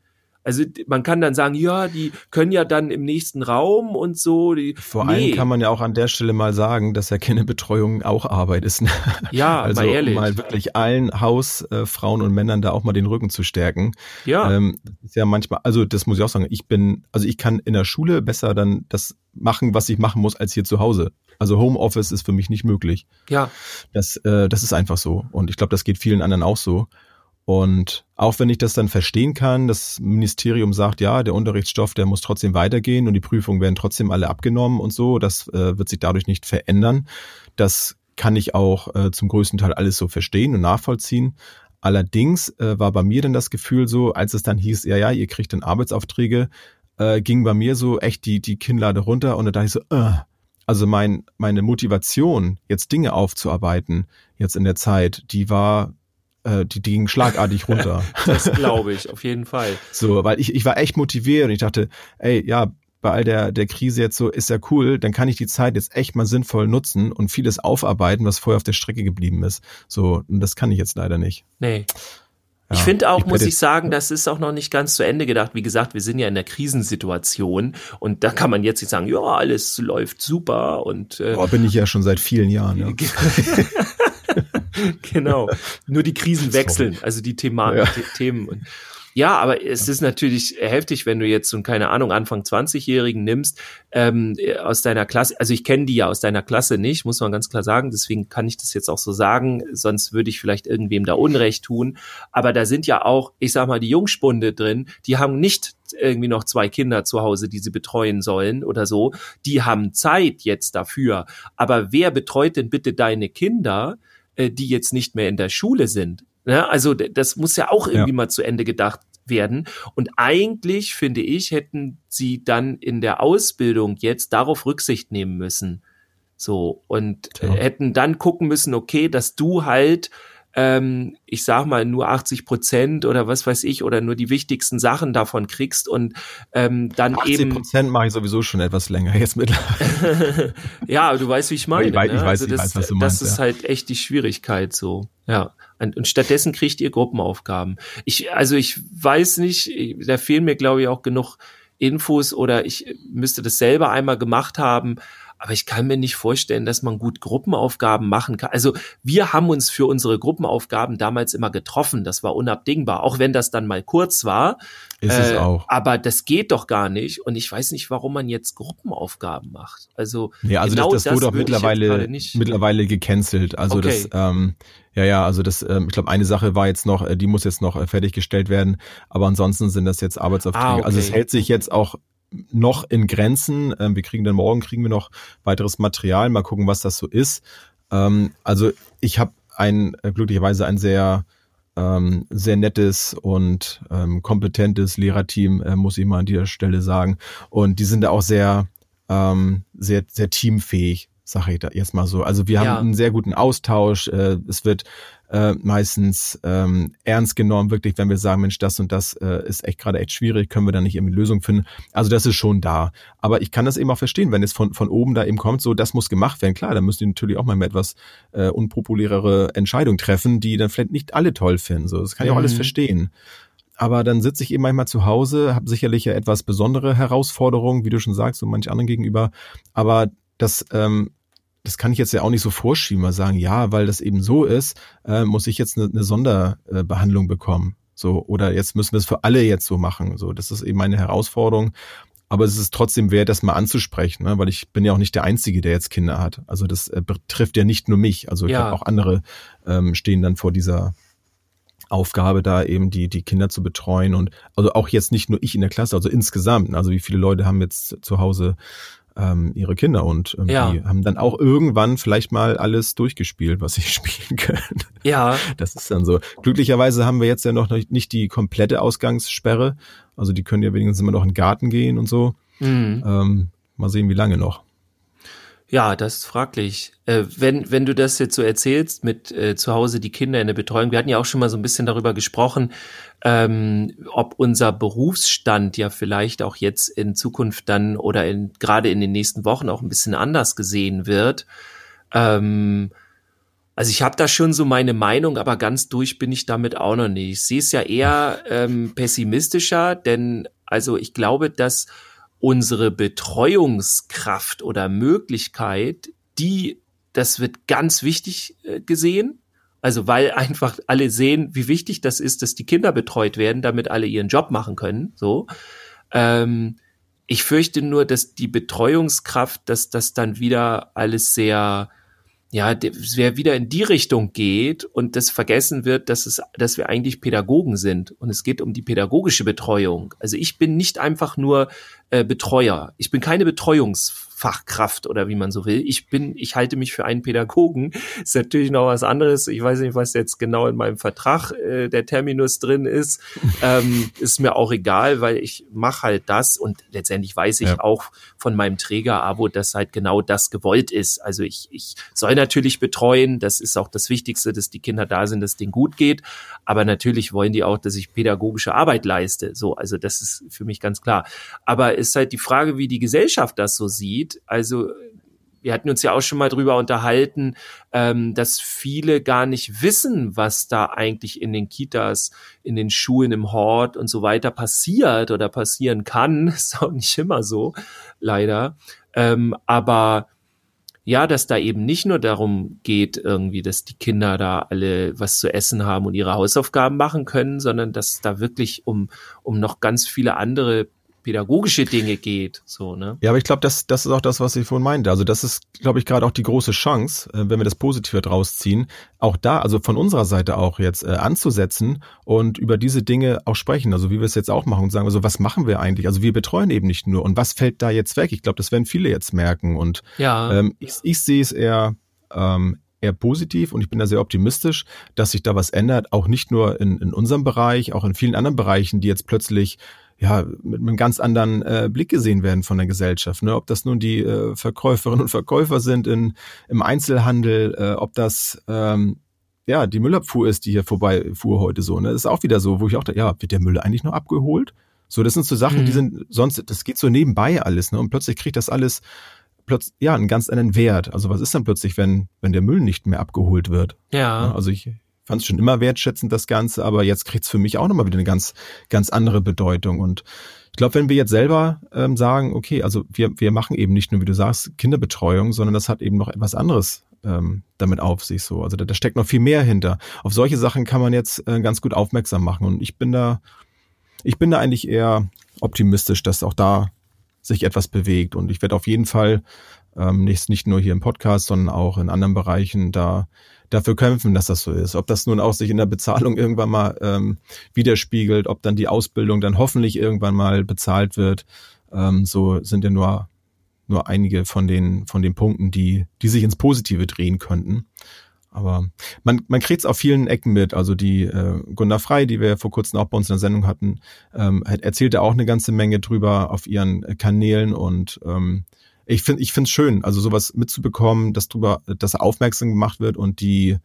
Also man kann dann sagen, ja, die können ja dann im nächsten Raum und so. Die, Vor nee. allem kann man ja auch an der Stelle mal sagen, dass ja Kinderbetreuung auch Arbeit ist. Ne? Ja, also mal ehrlich. Um mal wirklich allen Hausfrauen und Männern da auch mal den Rücken zu stärken. Ja. Ähm, ist ja manchmal, also das muss ich auch sagen, ich bin, also ich kann in der Schule besser dann das machen, was ich machen muss, als hier zu Hause. Also Homeoffice ist für mich nicht möglich. Ja. Das, äh, das ist einfach so. Und ich glaube, das geht vielen anderen auch so. Und auch wenn ich das dann verstehen kann, das Ministerium sagt, ja, der Unterrichtsstoff, der muss trotzdem weitergehen und die Prüfungen werden trotzdem alle abgenommen und so, das äh, wird sich dadurch nicht verändern. Das kann ich auch äh, zum größten Teil alles so verstehen und nachvollziehen. Allerdings äh, war bei mir dann das Gefühl so, als es dann hieß, ja, ja, ihr kriegt dann Arbeitsaufträge, äh, ging bei mir so echt die, die Kinnlade runter und da dachte ich so, äh, also mein, meine Motivation, jetzt Dinge aufzuarbeiten, jetzt in der Zeit, die war äh, die, die ging schlagartig runter. das glaube ich, auf jeden Fall. So, weil ich, ich war echt motiviert und ich dachte, ey, ja, bei all der, der Krise jetzt so, ist ja cool, dann kann ich die Zeit jetzt echt mal sinnvoll nutzen und vieles aufarbeiten, was vorher auf der Strecke geblieben ist. So, und das kann ich jetzt leider nicht. Nee. Ja, ich finde auch, ich muss ich sagen, das ist auch noch nicht ganz zu Ende gedacht. Wie gesagt, wir sind ja in der Krisensituation und da kann man jetzt nicht sagen, ja, alles läuft super und äh, Boah, bin ich ja schon seit vielen Jahren. Ja. genau. Nur die Krisen wechseln, also die Thema ja. Themen. Ja, aber es ist natürlich heftig, wenn du jetzt so, keine Ahnung, Anfang 20-Jährigen nimmst, ähm, aus deiner Klasse, also ich kenne die ja aus deiner Klasse nicht, muss man ganz klar sagen, deswegen kann ich das jetzt auch so sagen, sonst würde ich vielleicht irgendwem da Unrecht tun. Aber da sind ja auch, ich sag mal, die Jungspunde drin, die haben nicht irgendwie noch zwei Kinder zu Hause, die sie betreuen sollen oder so. Die haben Zeit jetzt dafür. Aber wer betreut denn bitte deine Kinder? Äh, die jetzt nicht mehr in der Schule sind. Ja, also das muss ja auch irgendwie ja. mal zu Ende gedacht werden. Und eigentlich, finde ich, hätten sie dann in der Ausbildung jetzt darauf Rücksicht nehmen müssen. So, und ja. hätten dann gucken müssen, okay, dass du halt ähm, ich sag mal, nur 80 Prozent oder was weiß ich, oder nur die wichtigsten Sachen davon kriegst und ähm, dann 80 eben. 80 Prozent mache ich sowieso schon etwas länger jetzt mittlerweile. ja, du weißt, wie ich meine. Ich weiß, ne? ich weiß, also das, ich weiß was du meinst, das ist ja. halt echt die Schwierigkeit so. Ja. Und, und stattdessen kriegt ihr Gruppenaufgaben. Ich, also ich weiß nicht, da fehlen mir, glaube ich, auch genug Infos oder ich müsste das selber einmal gemacht haben. Aber ich kann mir nicht vorstellen, dass man gut Gruppenaufgaben machen kann. Also wir haben uns für unsere Gruppenaufgaben damals immer getroffen. Das war unabdingbar, auch wenn das dann mal kurz war. Ist äh, es auch. Aber das geht doch gar nicht. Und ich weiß nicht, warum man jetzt Gruppenaufgaben macht. Also, ja, also genau das, das, das wurde auch mittlerweile, mittlerweile gecancelt. Also okay. das, ähm, ja, ja, also das, ähm, ich glaube, eine Sache war jetzt noch, äh, die muss jetzt noch äh, fertiggestellt werden, aber ansonsten sind das jetzt Arbeitsaufträge. Ah, okay. Also es hält sich jetzt auch noch in Grenzen. Ähm, wir kriegen dann morgen kriegen wir noch weiteres Material. Mal gucken, was das so ist. Ähm, also ich habe ein äh, glücklicherweise ein sehr ähm, sehr nettes und ähm, kompetentes Lehrerteam, äh, muss ich mal an dieser Stelle sagen. Und die sind da auch sehr, ähm, sehr, sehr teamfähig, sage ich da jetzt mal so. Also wir haben ja. einen sehr guten Austausch. Äh, es wird äh, meistens ähm, ernst genommen, wirklich, wenn wir sagen, Mensch, das und das äh, ist echt gerade echt schwierig, können wir da nicht irgendwie Lösung finden. Also das ist schon da. Aber ich kann das eben auch verstehen, wenn es von, von oben da eben kommt, so das muss gemacht werden. Klar, da müssen die natürlich auch mal etwas äh, unpopulärere Entscheidungen treffen, die dann vielleicht nicht alle toll finden. So, das kann ich auch alles mhm. verstehen aber dann sitze ich eben manchmal zu Hause, habe sicherlich ja etwas besondere Herausforderungen, wie du schon sagst, und manch anderen gegenüber, aber das, ähm, das kann ich jetzt ja auch nicht so vorschieben, mal sagen, ja, weil das eben so ist, äh, muss ich jetzt eine, eine Sonderbehandlung bekommen. So, oder jetzt müssen wir es für alle jetzt so machen. So, das ist eben eine Herausforderung. Aber es ist trotzdem wert, das mal anzusprechen, ne? weil ich bin ja auch nicht der Einzige, der jetzt Kinder hat. Also das äh, betrifft ja nicht nur mich. Also ich Ja. glaube auch andere ähm, stehen dann vor dieser Aufgabe, da eben die, die Kinder zu betreuen. Und also auch jetzt nicht nur ich in der Klasse, also insgesamt. Also wie viele Leute haben jetzt zu Hause ähm, ihre Kinder und ähm, Ja. die haben dann auch irgendwann vielleicht mal alles durchgespielt, was sie spielen können. Ja, Das ist dann so. Glücklicherweise haben wir jetzt ja noch nicht die komplette Ausgangssperre. Also die können ja wenigstens immer noch in den Garten gehen und so. mhm. Ähm, mal sehen, wie lange noch. Ja, das ist fraglich. Äh, wenn, wenn du das jetzt so erzählst mit äh, zu Hause die Kinder in der Betreuung, wir hatten ja auch schon mal so ein bisschen darüber gesprochen, ähm, ob unser Berufsstand ja vielleicht auch jetzt in Zukunft dann oder in, gerade in den nächsten Wochen auch ein bisschen anders gesehen wird. Ähm, also ich habe da schon so meine Meinung, aber ganz durch bin ich damit auch noch nicht. Ich sehe es ja eher ähm, pessimistischer, denn also ich glaube, dass unsere Betreuungskraft oder Möglichkeit, die, das wird ganz wichtig äh, gesehen. Also weil einfach alle sehen, wie wichtig das ist, dass die Kinder betreut werden, damit alle ihren Job machen können. So. Ähm, ich fürchte nur, dass die Betreuungskraft, dass das dann wieder alles sehr, ja, wer wieder in die Richtung geht und das vergessen wird, dass es, dass wir eigentlich Pädagogen sind und es geht um die pädagogische Betreuung. Also ich bin nicht einfach nur äh, Betreuer. Ich bin keine Betreuungsfachkraft oder wie man so will. Ich bin, ich halte mich für einen Pädagogen. Ist natürlich noch was anderes. Ich weiß nicht, was jetzt genau in meinem Vertrag äh, der Terminus drin ist. ähm, ist mir auch egal, weil ich mache halt das und letztendlich weiß ich Ja. auch von meinem Träger-Abo, dass halt genau das gewollt ist. Also ich, ich soll natürlich betreuen. Das ist auch das Wichtigste, dass die Kinder da sind, dass es denen gut geht. Aber natürlich wollen die auch, dass ich pädagogische Arbeit leiste. So, also das ist für mich ganz klar. Aber ist halt die Frage, wie die Gesellschaft das so sieht. Also wir hatten uns ja auch schon mal drüber unterhalten, ähm, dass viele gar nicht wissen, was da eigentlich in den Kitas, in den Schulen, im Hort und so weiter passiert oder passieren kann. Ist auch nicht immer so, leider. Ähm, aber ja, dass da eben nicht nur darum geht, irgendwie, dass die Kinder da alle was zu essen haben und ihre Hausaufgaben machen können, sondern dass da wirklich um, um noch ganz viele andere pädagogische Dinge geht, so, ne? Ja, aber ich glaube, das, das ist auch das, was ich vorhin meinte. Also das ist, glaube ich, gerade auch die große Chance, äh, wenn wir das Positive draus ziehen, auch da, also von unserer Seite auch jetzt äh, anzusetzen und über diese Dinge auch sprechen. Also wie wir es jetzt auch machen und sagen, also was machen wir eigentlich? Also wir betreuen eben nicht nur. Und was fällt da jetzt weg? Ich glaube, das werden viele jetzt merken. Und Ja, ähm, ich, ich sehe es eher, ähm, eher positiv und ich bin da sehr optimistisch, dass sich da was ändert, auch nicht nur in, in unserem Bereich, auch in vielen anderen Bereichen, die jetzt plötzlich ja, mit einem ganz anderen äh, Blick gesehen werden von der Gesellschaft. Ne? Ob das nun die äh, Verkäuferinnen und Verkäufer sind in, im Einzelhandel, äh, ob das ähm, ja die Müllabfuhr ist, die hier vorbeifuhr heute so. Ne? Das ist auch wieder so, wo ich auch da, ja, wird der Müll eigentlich noch abgeholt? So, das sind so Sachen, Mhm. die sind sonst, das geht so nebenbei alles, ne? Und plötzlich kriegt das alles plötzlich ja einen ganz anderen Wert. Also was ist dann plötzlich, wenn wenn der Müll nicht mehr abgeholt wird? ja, Ne? Also ich fand es schon immer wertschätzend, das Ganze, aber jetzt kriegt's für mich auch nochmal wieder eine ganz, ganz andere Bedeutung. Und ich glaube, wenn wir jetzt selber ähm, sagen, okay, also wir, wir machen eben nicht nur, wie du sagst, Kinderbetreuung, sondern das hat eben noch etwas anderes ähm, damit auf sich so. Also da, da steckt noch viel mehr hinter. Auf solche Sachen kann man jetzt äh, ganz gut aufmerksam machen. Und ich bin da, ich bin da eigentlich eher optimistisch, dass auch da sich etwas bewegt. Und ich werde auf jeden Fall ähm, nicht, nicht nur hier im Podcast, sondern auch in anderen Bereichen da dafür kämpfen, dass das so ist. Ob das nun auch sich in der Bezahlung irgendwann mal ähm, widerspiegelt, ob dann die Ausbildung dann hoffentlich irgendwann mal bezahlt wird. Ähm, so sind ja nur nur einige von den von den Punkten, die die sich ins Positive drehen könnten. Aber man, man kriegt es auf vielen Ecken mit. Also die äh, Gunda Frei, die wir vor kurzem auch bei uns in der Sendung hatten, ähm, erzählte auch eine ganze Menge drüber auf ihren Kanälen und ähm, ich finde ich finde es schön, also sowas mitzubekommen, dass drüber, dass aufmerksam gemacht wird und die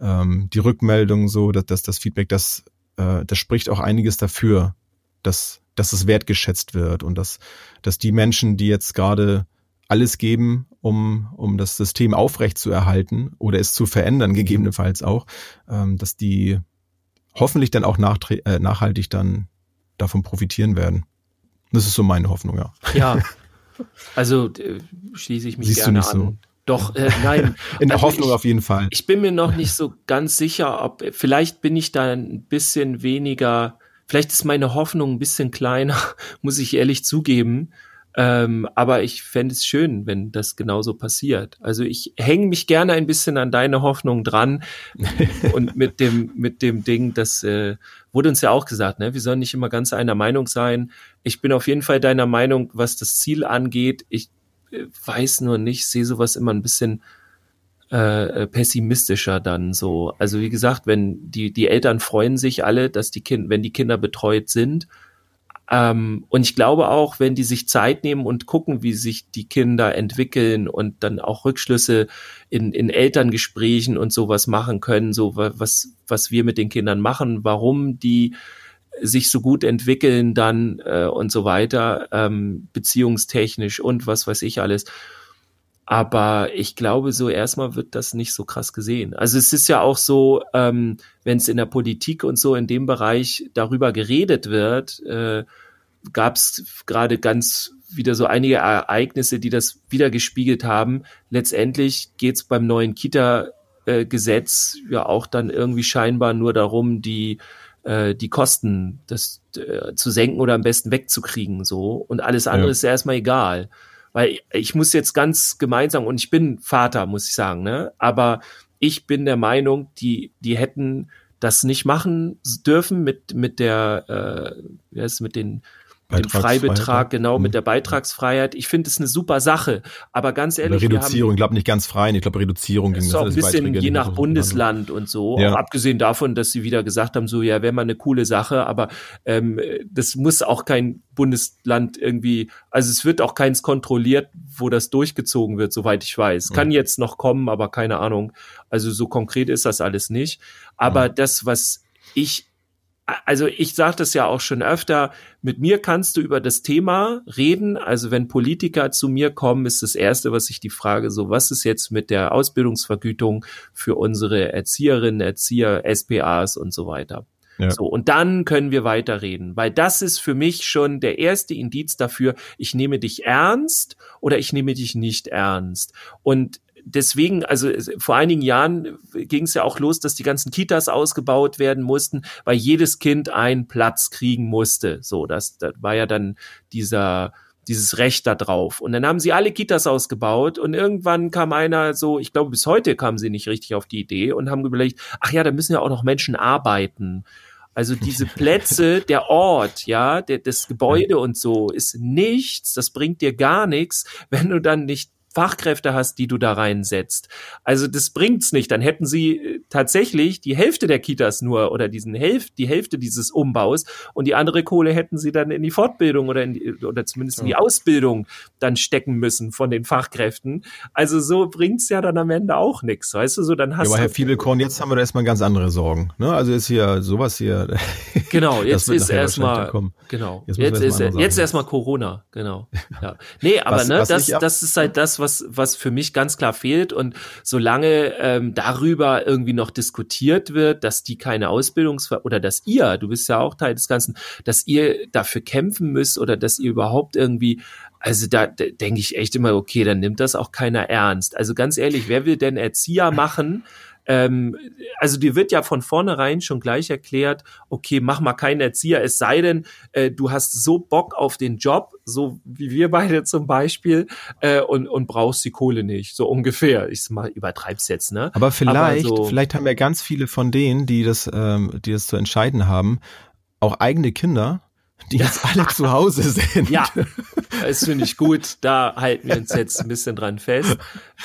ähm, die Rückmeldung so, dass, dass das Feedback, das äh, das spricht auch einiges dafür, dass dass es wertgeschätzt wird und dass dass die Menschen, die jetzt gerade alles geben, um um das System aufrecht zu erhalten oder es zu verändern, gegebenenfalls auch, ähm, dass die hoffentlich dann auch nachtre- äh, nachhaltig dann davon profitieren werden. Das ist so meine Hoffnung, ja. ja. Also äh, schließe ich mich Siehst gerne du nicht an. so? Doch, äh, nein. In der Also Hoffnung ich, auf jeden Fall. Ich bin mir noch nicht so ganz sicher, ob vielleicht bin ich da ein bisschen weniger, vielleicht ist meine Hoffnung ein bisschen kleiner, muss ich ehrlich zugeben. Ähm, aber ich fände es schön, wenn das genauso passiert. Also ich hänge mich gerne ein bisschen an deine Hoffnung dran und mit dem mit dem Ding, das äh, wurde uns ja auch gesagt, ne? Wir sollen nicht immer ganz einer Meinung sein. Ich bin auf jeden Fall deiner Meinung, was das Ziel angeht. Ich äh, weiß nur nicht, sehe sowas immer ein bisschen äh, pessimistischer dann so. Also wie gesagt, wenn die die Eltern freuen sich alle, dass die Kinder, wenn die Kinder betreut sind. Ähm, und ich glaube auch, wenn die sich Zeit nehmen und gucken, wie sich die Kinder entwickeln und dann auch Rückschlüsse in, in Elterngesprächen und sowas machen können, so was, was wir mit den Kindern machen, warum die sich so gut entwickeln dann äh, und so weiter, ähm, beziehungstechnisch und was weiß ich alles. Aber ich glaube, so erstmal wird das nicht so krass gesehen. Also es ist ja auch so, ähm, wenn es in der Politik und so in dem Bereich darüber geredet wird, äh, gab es gerade ganz wieder so einige Ereignisse, die das wieder gespiegelt haben. Letztendlich geht es beim neuen Kita-Gesetz ja auch dann irgendwie scheinbar nur darum, die äh, die Kosten das, äh, zu senken oder am besten wegzukriegen so und alles andere Ja. ist ja erstmal egal weil ich muss jetzt ganz gemeinsam und ich bin Vater, muss ich sagen, ne? Aber ich bin der Meinung, die die hätten das nicht machen dürfen mit mit der äh, wie heißt mit den dem Freibetrag, genau, Mhm. mit der Beitragsfreiheit. Ich finde es eine super Sache. Aber ganz ehrlich, wir haben, Reduzierung, ich glaube nicht ganz frei, ich glaube Reduzierung das ging ist auch ein bisschen Beiträge je nach Bundesland und so. Ja. Auch abgesehen davon, dass sie wieder gesagt haben, so ja, wäre mal eine coole Sache, aber ähm, das muss auch kein Bundesland irgendwie, also es wird auch keins kontrolliert, wo das durchgezogen wird, soweit ich weiß. Kann jetzt noch kommen, aber keine Ahnung. Also so konkret ist das alles nicht. Aber das, was ich also ich sage das ja auch schon öfter, mit mir kannst du über das Thema reden. Also wenn Politiker zu mir kommen, ist das Erste, was ich die frage, so was ist jetzt mit der Ausbildungsvergütung für unsere Erzieherinnen, Erzieher, SPAs und so weiter. Ja. So, und dann können wir weiterreden, weil das ist für mich schon der erste Indiz dafür, ich nehme dich ernst oder ich nehme dich nicht ernst. Und deswegen, also vor einigen Jahren ging es ja auch los, dass die ganzen Kitas ausgebaut werden mussten, weil jedes Kind einen Platz kriegen musste. So, das, das war ja dann dieser dieses Recht da drauf. Und dann haben sie alle Kitas ausgebaut und irgendwann kam einer so, ich glaube bis heute kamen sie nicht richtig auf die Idee und haben überlegt, ach ja, da müssen ja auch noch Menschen arbeiten. Also diese Plätze, der Ort, ja, der, das Gebäude und so ist nichts, das bringt dir gar nichts, wenn du dann nicht Fachkräfte hast, die du da reinsetzt. Also das bringt's nicht. Dann hätten sie äh, tatsächlich die Hälfte der Kitas nur oder diesen Hälfte, die Hälfte dieses Umbaus und die andere Kohle hätten sie dann in die Fortbildung oder in die, oder zumindest in die Ausbildung dann stecken müssen von den Fachkräften. Also so bringt's ja dann am Ende auch nichts, weißt du? So dann Ja, hast aber Herr Fiebelkorn, jetzt haben wir da erstmal ganz andere Sorgen. Ne? Also ist hier sowas hier. Genau, jetzt wird ist erstmal genau. Jetzt Jetzt, wir ist erstmal jetzt Corona, genau. Ja. Nee, aber Was- ne, was das das ist halt das, was was für mich ganz klar fehlt und solange ähm, darüber irgendwie noch diskutiert wird, dass die keine Ausbildungs oder dass ihr, du bist ja auch Teil des Ganzen, dass ihr dafür kämpfen müsst oder dass ihr überhaupt irgendwie also da denke ich echt immer, okay, dann nimmt das auch keiner ernst. Also ganz ehrlich, wer will denn Erzieher machen? Ähm, also dir wird ja von vornherein schon gleich erklärt, okay, mach mal keinen Erzieher, es sei denn, äh, du hast so Bock auf den Job, so wie wir beide zum Beispiel, äh, und, und brauchst die Kohle nicht, so ungefähr. Ich mal übertreib's jetzt, ne? Aber vielleicht, so- vielleicht haben ja ganz viele von denen, die das, ähm, die das zu entscheiden haben, auch eigene Kinder, die jetzt alle zu Hause sind. Ja, das finde ich gut. Da halten wir uns jetzt ein bisschen dran fest.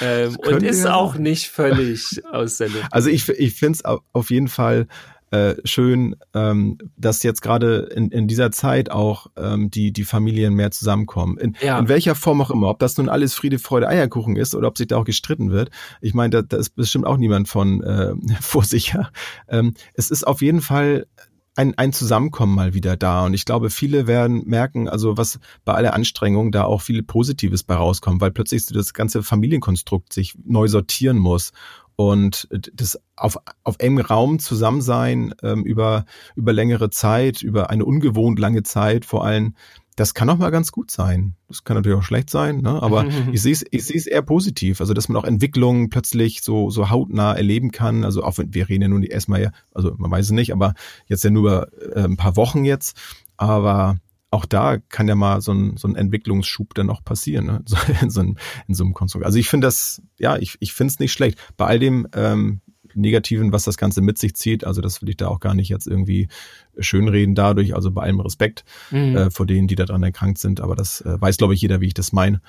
Ähm, und ist ja auch nicht völlig aus der Luft. Also ich, ich finde es auf jeden Fall äh, schön, ähm, dass jetzt gerade in, in dieser Zeit auch ähm, die, die Familien mehr zusammenkommen. In, Ja. in welcher Form auch immer. Ob das nun alles Friede, Freude, Eierkuchen ist oder ob sich da auch gestritten wird. Ich meine, da, da ist bestimmt auch niemand von äh, vorsicher. Ähm, es ist auf jeden Fall ein, ein Zusammenkommen mal wieder da. Und ich glaube, viele werden merken, also was bei aller Anstrengung da auch viel Positives bei rauskommt, weil plötzlich das ganze Familienkonstrukt sich neu sortieren muss. Und das auf, auf engem Raum zusammen sein ähm, über, über längere Zeit, über eine ungewohnt lange Zeit vor allem, das kann auch mal ganz gut sein. Das kann natürlich auch schlecht sein, ne? aber ich sehe es ich eher positiv. Also, dass man auch Entwicklungen plötzlich so, so hautnah erleben kann. Also, auch wenn wir reden ja nun erstmal ja, also man weiß es nicht, aber jetzt ja nur über äh, ein paar Wochen jetzt. Aber auch da kann ja mal so ein, so ein Entwicklungsschub dann auch passieren, ne? so in, so einem, in so einem Konstrukt. Also ich finde das, ja, ich, ich finde es nicht schlecht. Bei all dem ähm, Negativen, was das Ganze mit sich zieht, also das will ich da auch gar nicht jetzt irgendwie schönreden dadurch, also bei allem Respekt mhm. äh, vor denen, die daran erkrankt sind, aber das äh, weiß, glaube ich, jeder, wie ich das meine.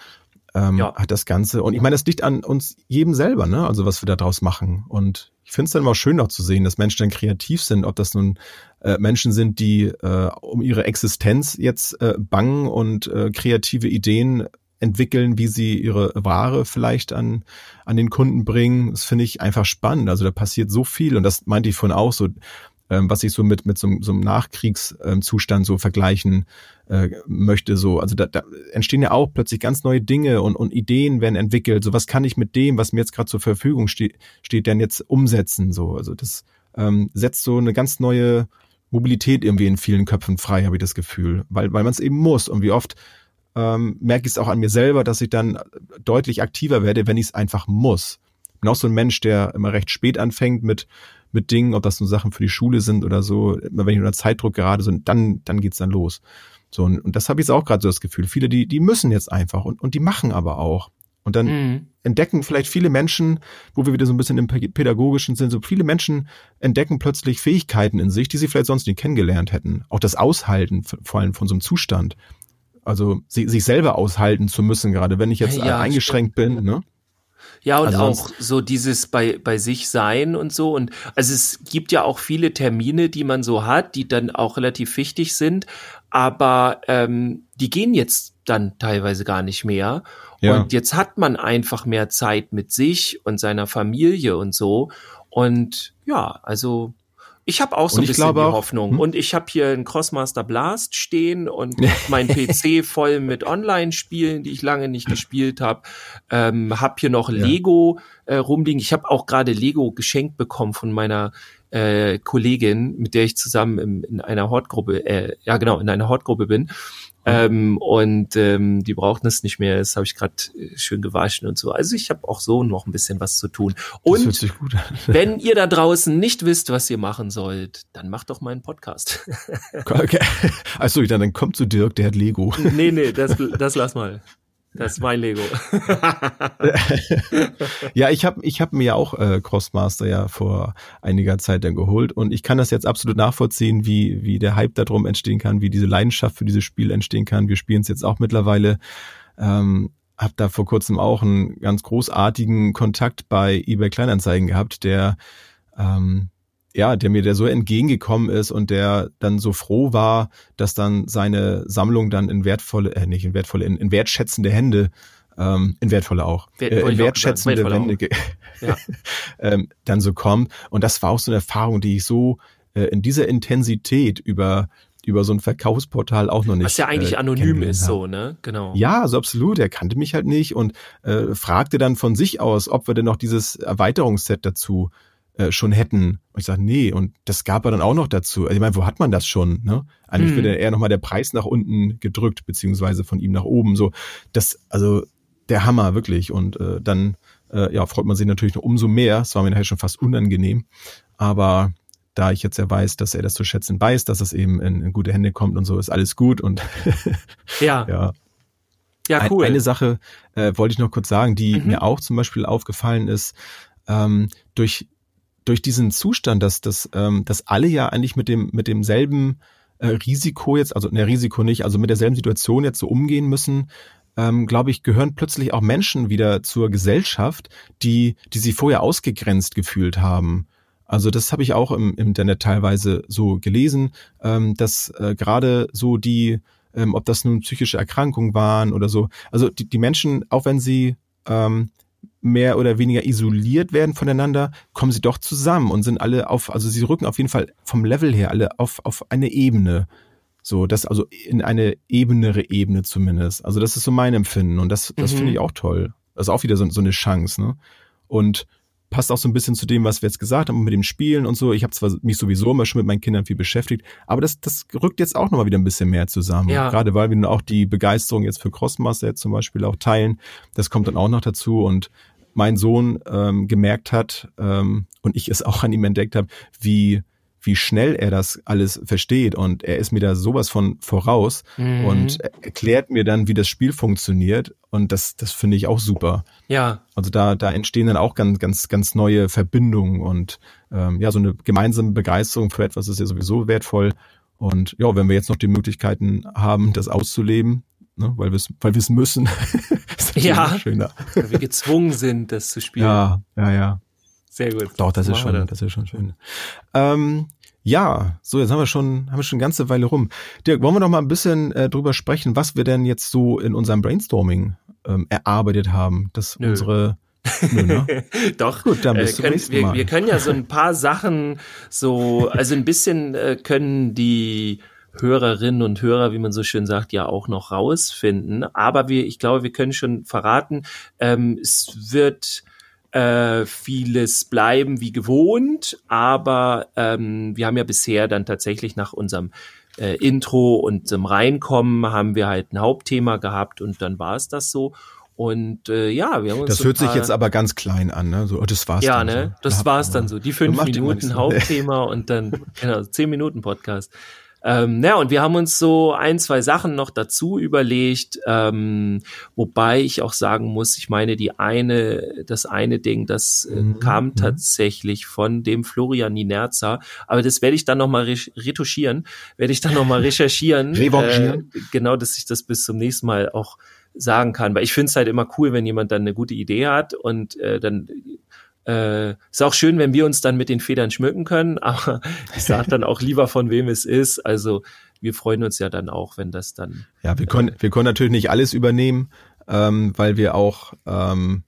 Ähm, ja. hat das Ganze. Und ich meine, das liegt an uns jedem selber, ne? Also was wir da draus machen. Und ich finde es dann immer schön auch zu sehen, dass Menschen dann kreativ sind, ob das nun äh, Menschen sind, die äh, um ihre Existenz jetzt äh, bangen und äh, kreative Ideen entwickeln, wie sie ihre Ware vielleicht an, an den Kunden bringen. Das finde ich einfach spannend. Also da passiert so viel und das meinte ich vorhin auch so, ähm, was ich so mit, mit so, so einem Nachkriegszustand so vergleichen äh, möchte. So, also da, da entstehen ja auch plötzlich ganz neue Dinge und, und Ideen werden entwickelt. So, was kann ich mit dem, was mir jetzt gerade zur Verfügung steht, steht, denn jetzt umsetzen? So, also das ähm, setzt so eine ganz neue Mobilität irgendwie in vielen Köpfen frei, habe ich das Gefühl, weil, weil man es eben muss. Und wie oft ähm, merke ich es auch an mir selber, dass ich dann deutlich aktiver werde, wenn ich es einfach muss. Ich bin auch so ein Mensch, der immer recht spät anfängt mit mit Dingen, ob das nur Sachen für die Schule sind oder so. Immer wenn ich unter Zeitdruck gerade so, dann dann geht's dann los. So und, und das habe ich jetzt auch gerade so das Gefühl. Viele, die die müssen jetzt einfach und und die machen aber auch. Und dann mhm. entdecken vielleicht viele Menschen, wo wir wieder so ein bisschen im Pädagogischen sind, so viele Menschen entdecken plötzlich Fähigkeiten in sich, die sie vielleicht sonst nie kennengelernt hätten. Auch das Aushalten, vor allem von so einem Zustand. Also sie, sich selber aushalten zu müssen, gerade wenn ich jetzt ja, eingeschränkt stimmt. bin, ne? Ja, und also auch so dieses bei, bei sich sein und so. Und also es gibt ja auch viele Termine, die man so hat, die dann auch relativ wichtig sind, aber ähm, die gehen jetzt dann teilweise gar nicht mehr. Ja. Und jetzt hat man einfach mehr Zeit mit sich und seiner Familie und so. Und ja, also ich habe auch so ein bisschen die auch, Hoffnung. Hm? Und ich habe hier einen Crossmaster Blast stehen und mein PC voll mit Online-Spielen, die ich lange nicht gespielt habe. Ähm, hab hier noch ja. Lego äh, rumliegen. Ich habe auch gerade Lego geschenkt bekommen von meiner äh, Kollegin, mit der ich zusammen im, in einer Hortgruppe, äh, ja genau, in einer Hortgruppe bin. Ähm, und ähm, die brauchten es nicht mehr. Das habe ich gerade äh, schön gewaschen und so. Also ich habe auch so noch ein bisschen was zu tun. Und wenn ihr da draußen nicht wisst, was ihr machen sollt, dann macht doch mal einen Podcast. okay. Also dann, dann kommt zu Dirk, der hat Lego. Nee, nee, das, das lass mal. Das ist mein Lego. ja, ich habe ich hab mir ja auch äh, Crossmaster ja vor einiger Zeit dann geholt und ich kann das jetzt absolut nachvollziehen, wie, wie der Hype darum entstehen kann, wie diese Leidenschaft für dieses Spiel entstehen kann. Wir spielen es jetzt auch mittlerweile. Ähm, hab da vor kurzem auch einen ganz großartigen Kontakt bei eBay Kleinanzeigen gehabt, der ähm, ja, der mir der so entgegengekommen ist und der dann so froh war, dass dann seine Sammlung dann in wertvolle, äh, nicht in wertvolle, in, in wertschätzende Hände, ähm, in wertvolle auch, Wert, äh, in wertschätzende Hände ja. ähm, dann so kommt. Und das war auch so eine Erfahrung, die ich so äh, in dieser Intensität über über so ein Verkaufsportal auch noch nicht. Was ja eigentlich äh, anonym ist, so, ne? Genau. Ja, so also absolut. Er kannte mich halt nicht und äh, fragte dann von sich aus, ob wir denn noch dieses Erweiterungsset dazu äh, schon hätten. Und ich sage, nee, und das gab er dann auch noch dazu. Also ich meine, wo hat man das schon? Ne? Eigentlich hm. wird eher nochmal der Preis nach unten gedrückt, beziehungsweise von ihm nach oben. So, das, also der Hammer, wirklich. Und äh, dann äh, ja, freut man sich natürlich noch umso mehr. Es war mir nachher schon fast unangenehm. Aber da ich jetzt ja weiß, dass er das zu schätzen weiß, dass es eben in, in gute Hände kommt und so, ist alles gut. Und ja. ja. Ja, cool. Ein, eine Sache äh, wollte ich noch kurz sagen, die mhm. mir auch zum Beispiel aufgefallen ist, ähm, durch durch diesen Zustand, dass, dass, ähm, dass alle ja eigentlich mit dem mit demselben äh, Risiko jetzt, also ne Risiko nicht, also mit derselben Situation jetzt so umgehen müssen, ähm, glaube ich, gehören plötzlich auch Menschen wieder zur Gesellschaft, die, die sie vorher ausgegrenzt gefühlt haben. Also das habe ich auch im, im Internet teilweise so gelesen, ähm, dass äh, gerade so die, ähm, ob das nun psychische Erkrankungen waren oder so, also die, die Menschen, auch wenn sie ähm, mehr oder weniger isoliert werden voneinander, kommen sie doch zusammen und sind alle auf, also sie rücken auf jeden Fall vom Level her alle auf, auf eine Ebene. So, das also in eine ebenere Ebene zumindest. Also das ist so mein Empfinden und das, das mhm. finde ich auch toll. Das ist auch wieder so, so eine Chance, ne? Und passt auch so ein bisschen zu dem, was wir jetzt gesagt haben mit dem Spielen und so. Ich habe zwar mich sowieso immer schon mit meinen Kindern viel beschäftigt, aber das, das rückt jetzt auch nochmal wieder ein bisschen mehr zusammen. Ja. Gerade weil wir auch die Begeisterung jetzt für Crossmaster jetzt zum Beispiel auch teilen. Das kommt dann auch noch dazu und mein Sohn ähm, gemerkt hat ähm, und ich es auch an ihm entdeckt habe, wie wie schnell er das alles versteht und er ist mir da sowas von voraus Mhm. und erklärt mir dann, wie das Spiel funktioniert und das das finde ich auch super. Ja, Also da da entstehen dann auch ganz ganz ganz neue Verbindungen und ähm, ja so eine gemeinsame Begeisterung für etwas ist ja sowieso wertvoll und ja wenn wir jetzt noch die Möglichkeiten haben, das auszuleben, ne, weil wir es weil wir es müssen, ist natürlich Ja. schöner. weil wir gezwungen sind, das zu spielen. Ja, ja, ja. Sehr gut. Doch, das ist schon, das ist schon schön. Ähm, ja, so jetzt haben wir schon, haben wir schon eine ganze Weile rum. Dirk, wollen wir noch mal ein bisschen äh, drüber sprechen, was wir denn jetzt so in unserem Brainstorming ähm, erarbeitet haben, dass Nö. unsere Nö, ne? Doch, Gut, dann äh, zum können, nächsten wir, Mal. wir können ja so ein paar Sachen so, also ein bisschen äh, können die Hörerinnen und Hörer, wie man so schön sagt, ja auch noch rausfinden. Aber wir, ich glaube, wir können schon verraten, ähm, es wird äh, vieles bleiben wie gewohnt, aber ähm, wir haben ja bisher dann tatsächlich nach unserem äh, Intro und zum Reinkommen haben wir halt ein Hauptthema gehabt und dann war es das so. Und äh, ja, wir haben uns Das so hört sich jetzt aber ganz klein an, ne? So, oh, das war's ja, dann. ne? So. Das Ja, war's dann so. Die fünf Minuten? Hauptthema und dann, genau, zehn Minuten Podcast. Ähm, ja, und wir haben uns so ein, zwei Sachen noch dazu überlegt, ähm, wobei ich auch sagen muss, ich meine, die eine, das eine Ding, das äh, Mhm, kam mhm. tatsächlich von dem Florian Ninerza, aber das werde ich dann nochmal retuschieren, werde ich dann nochmal recherchieren. Äh, genau, dass ich das bis zum nächsten Mal auch sagen kann, weil ich finde es halt immer cool, wenn jemand dann eine gute Idee hat und äh, dann äh, ist auch schön, wenn wir uns dann mit den Federn schmücken können, aber ich sage dann auch lieber, von wem es ist. Also wir freuen uns ja dann auch, wenn das dann. Ja, wir können, wir können natürlich nicht alles übernehmen, ähm, weil wir auch, ähm,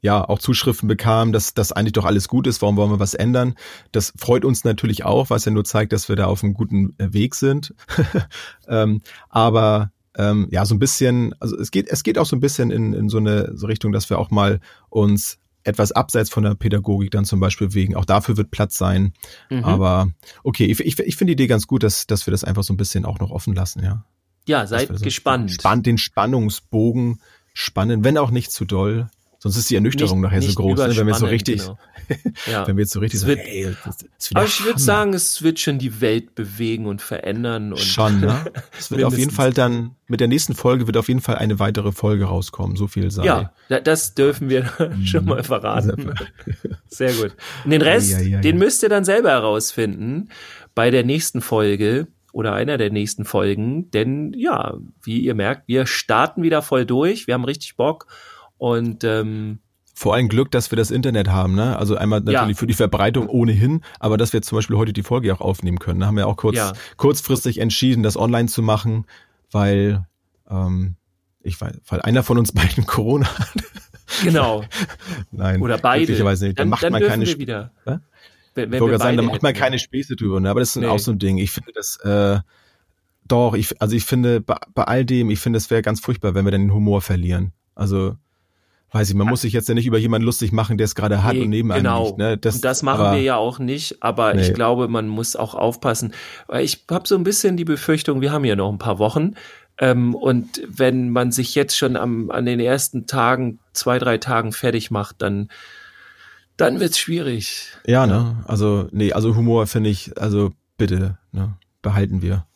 ja, auch Zuschriften bekamen, dass das eigentlich doch alles gut ist, warum wollen wir was ändern? Das freut uns natürlich auch, was ja nur zeigt, dass wir da auf einem guten äh, Weg sind. ähm, aber ähm, ja, so ein bisschen, also es geht, es geht auch so ein bisschen in, in so eine so Richtung, dass wir auch mal uns etwas abseits von der Pädagogik dann zum Beispiel bewegen. Auch dafür wird Platz sein. Mhm. Aber okay, ich, ich, ich finde die Idee ganz gut, dass, dass wir das einfach so ein bisschen auch noch offen lassen, ja. ja, seid so gespannt. Spann, den Spannungsbogen spannen, wenn auch nicht zu doll. Sonst ist die Ernüchterung nachher so nicht groß, ne? wenn wir jetzt so richtig, genau. Ja. wenn wir jetzt so richtig Es so, wird- ey, das, das ist wieder Aber ich würde sagen, es wird schon die Welt bewegen und verändern. Und schon, ne? Es wird auf jeden. Fall dann, mit der nächsten Folge wird auf jeden Fall eine weitere Folge rauskommen, so viel sei. Ja, da- das dürfen wir schon mal verraten. Sehr gut. Und den Rest, ja, ja. den müsst ihr dann selber herausfinden bei der nächsten Folge oder einer der nächsten Folgen. Denn ja, wie ihr merkt, wir starten wieder voll durch. Wir haben richtig Bock. Und ähm, Vor allem Glück, dass wir das Internet haben, ne? Also einmal natürlich Ja. für die Verbreitung ohnehin, aber dass wir zum Beispiel heute die Folge auch aufnehmen können. Da haben wir auch kurz, Ja. kurzfristig entschieden, das online zu machen, weil, ähm, ich weiß, weil einer von uns beiden Corona hat. genau. Nein, Oder beide. glücklicherweise nicht. Da Dann, macht dann man keine wir wieder. Hä? Wenn, wenn wir sagen, da macht man keine Späße drüber, ne? aber das ist Nee. auch so ein Ding. Ich finde das, äh, doch, ich, also ich finde, bei, bei all dem, ich finde, es wäre ganz furchtbar, wenn wir dann den Humor verlieren. Also, weiß ich, man muss sich jetzt ja nicht über jemanden lustig machen, der es gerade hat Nee, und nebenan genau. liegt. Ne? und das machen aber- wir ja auch nicht, aber Nee. ich glaube, man muss auch aufpassen, weil ich habe so ein bisschen die Befürchtung, wir haben ja noch ein paar Wochen ähm, und wenn man sich jetzt schon am, an den ersten Tagen, zwei, drei Tagen fertig macht, dann dann wird's schwierig. Ja, ne? Also, nee, also Humor finde ich, also bitte, ne? Behalten wir.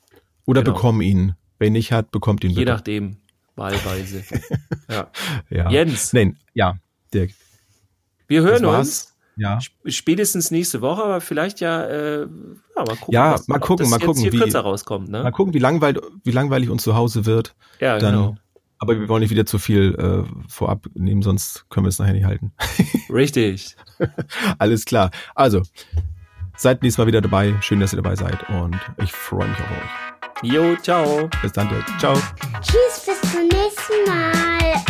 Oder Genau. bekommen ihn. Wer nicht hat, bekommt ihn Je bitte. nachdem, wahlweise. ja. ja. Jens, Nein, ja, Dirk. wir hören uns Ja. sp- spätestens nächste Woche, aber vielleicht ja, äh, ja mal gucken, Ja, was, mal gucken, mal gucken, wie- kürzer rauskommt, Mal ne? gucken, wie langweilig, wie langweilig uns zu Hause wird. Ja, Dann, genau. Aber wir wollen nicht wieder zu viel äh, vorab nehmen, sonst können wir es nachher nicht halten. Richtig. Alles klar. Also, seid nächstes Mal wieder dabei. Schön, dass ihr dabei seid und ich freue mich auf euch. Jo, ciao. Bis dann, Dirk. Ciao. Tschüss, bis zum nächsten Mal.